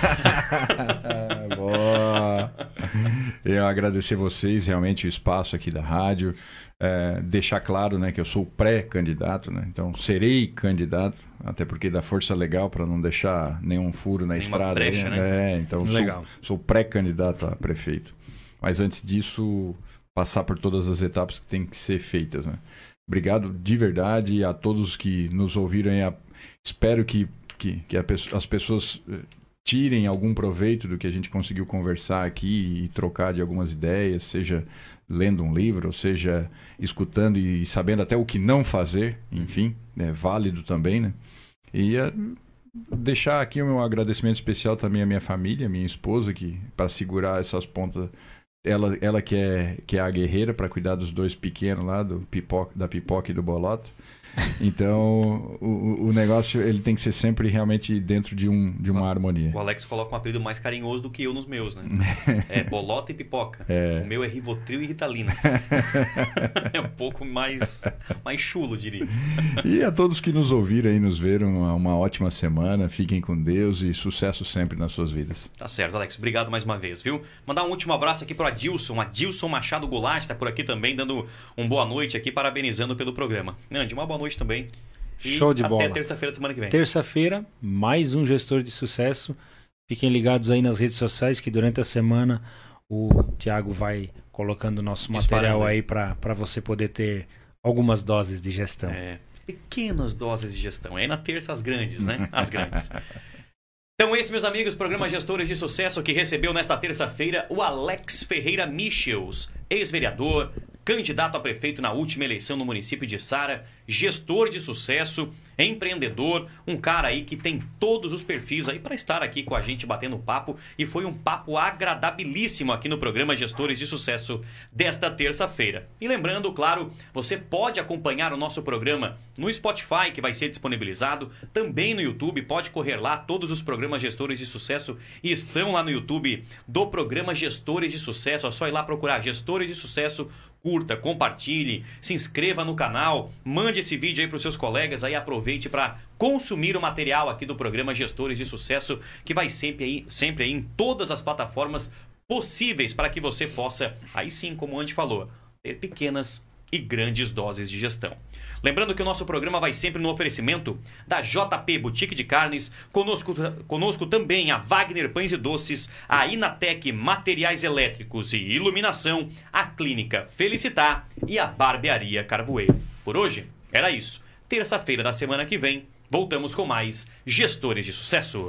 Boa. Eu agradecer vocês, realmente, o espaço aqui da rádio. É, deixar claro né, que eu sou pré-candidato, né? então serei candidato, até porque dá força legal para não deixar nenhum furo na Nenhuma estrada. brecha, aí, né? É, então sou, Legal. sou pré-candidato a prefeito. Mas antes disso, passar por todas as etapas que tem que ser feitas. Né? Obrigado de verdade a todos que nos ouviram. A- Espero que, que, que as pessoas eh, tirem algum proveito do que a gente conseguiu conversar aqui e trocar de algumas ideias, seja lendo um livro, ou seja escutando e sabendo até o que não fazer, enfim, é válido também, né? E eh, deixar aqui meu agradecimento especial também à minha família, minha esposa, que para segurar essas pontas, ela, ela que é que é a guerreira para cuidar dos dois pequenos lá, do pipoca, da pipoca e do boloto. Então, o, o negócio ele tem que ser sempre realmente dentro de, um, de uma harmonia. O Alex coloca um apelido mais carinhoso do que eu nos meus, né? É bolota e pipoca. É. O meu é Rivotril e Ritalina. é um pouco mais, mais chulo, diria. E a todos que nos ouviram e nos viram, uma, uma ótima semana. Fiquem com Deus e sucesso sempre nas suas vidas. Tá certo, Alex. Obrigado mais uma vez, viu? Mandar um último abraço aqui para Adilson. Adilson Machado Goulart está por aqui também, dando um boa noite aqui, parabenizando pelo programa. Nandi, uma boa noite também. E Show de até bola. terça-feira da semana que vem. Terça-feira, mais um gestor de sucesso. Fiquem ligados aí nas redes sociais que durante a semana o Thiago vai colocando nosso material Disparando. aí para você poder ter algumas doses de gestão. É, pequenas doses de gestão. Aí na terça as grandes, né? As grandes. Então, esse, meus amigos, programa Gestores de Sucesso que recebeu nesta terça-feira o Alex Ferreira Michels, ex-vereador, candidato a prefeito na última eleição no município de Sara, gestor de sucesso, empreendedor, um cara aí que tem todos os perfis aí para estar aqui com a gente batendo papo e foi um papo agradabilíssimo aqui no programa Gestores de Sucesso desta terça-feira. E lembrando, claro, você pode acompanhar o nosso programa no Spotify, que vai ser disponibilizado, também no YouTube, pode correr lá, todos os programas Gestores de Sucesso estão lá no YouTube do programa Gestores de Sucesso, é só ir lá procurar Gestores de Sucesso curta, compartilhe, se inscreva no canal, mande esse vídeo aí para os seus colegas, aí aproveite para consumir o material aqui do programa Gestores de Sucesso, que vai sempre aí, sempre aí em todas as plataformas possíveis para que você possa, aí sim, como o Andy falou, ter pequenas e grandes doses de gestão. Lembrando que o nosso programa vai sempre no oferecimento da JP Boutique de Carnes, conosco, conosco também a Wagner Pães e Doces, a Inatec Materiais Elétricos e Iluminação, a Clínica Felicitar e a Barbearia Carvoeiro. Por hoje, era isso. Terça-feira da semana que vem, voltamos com mais Gestores de Sucesso.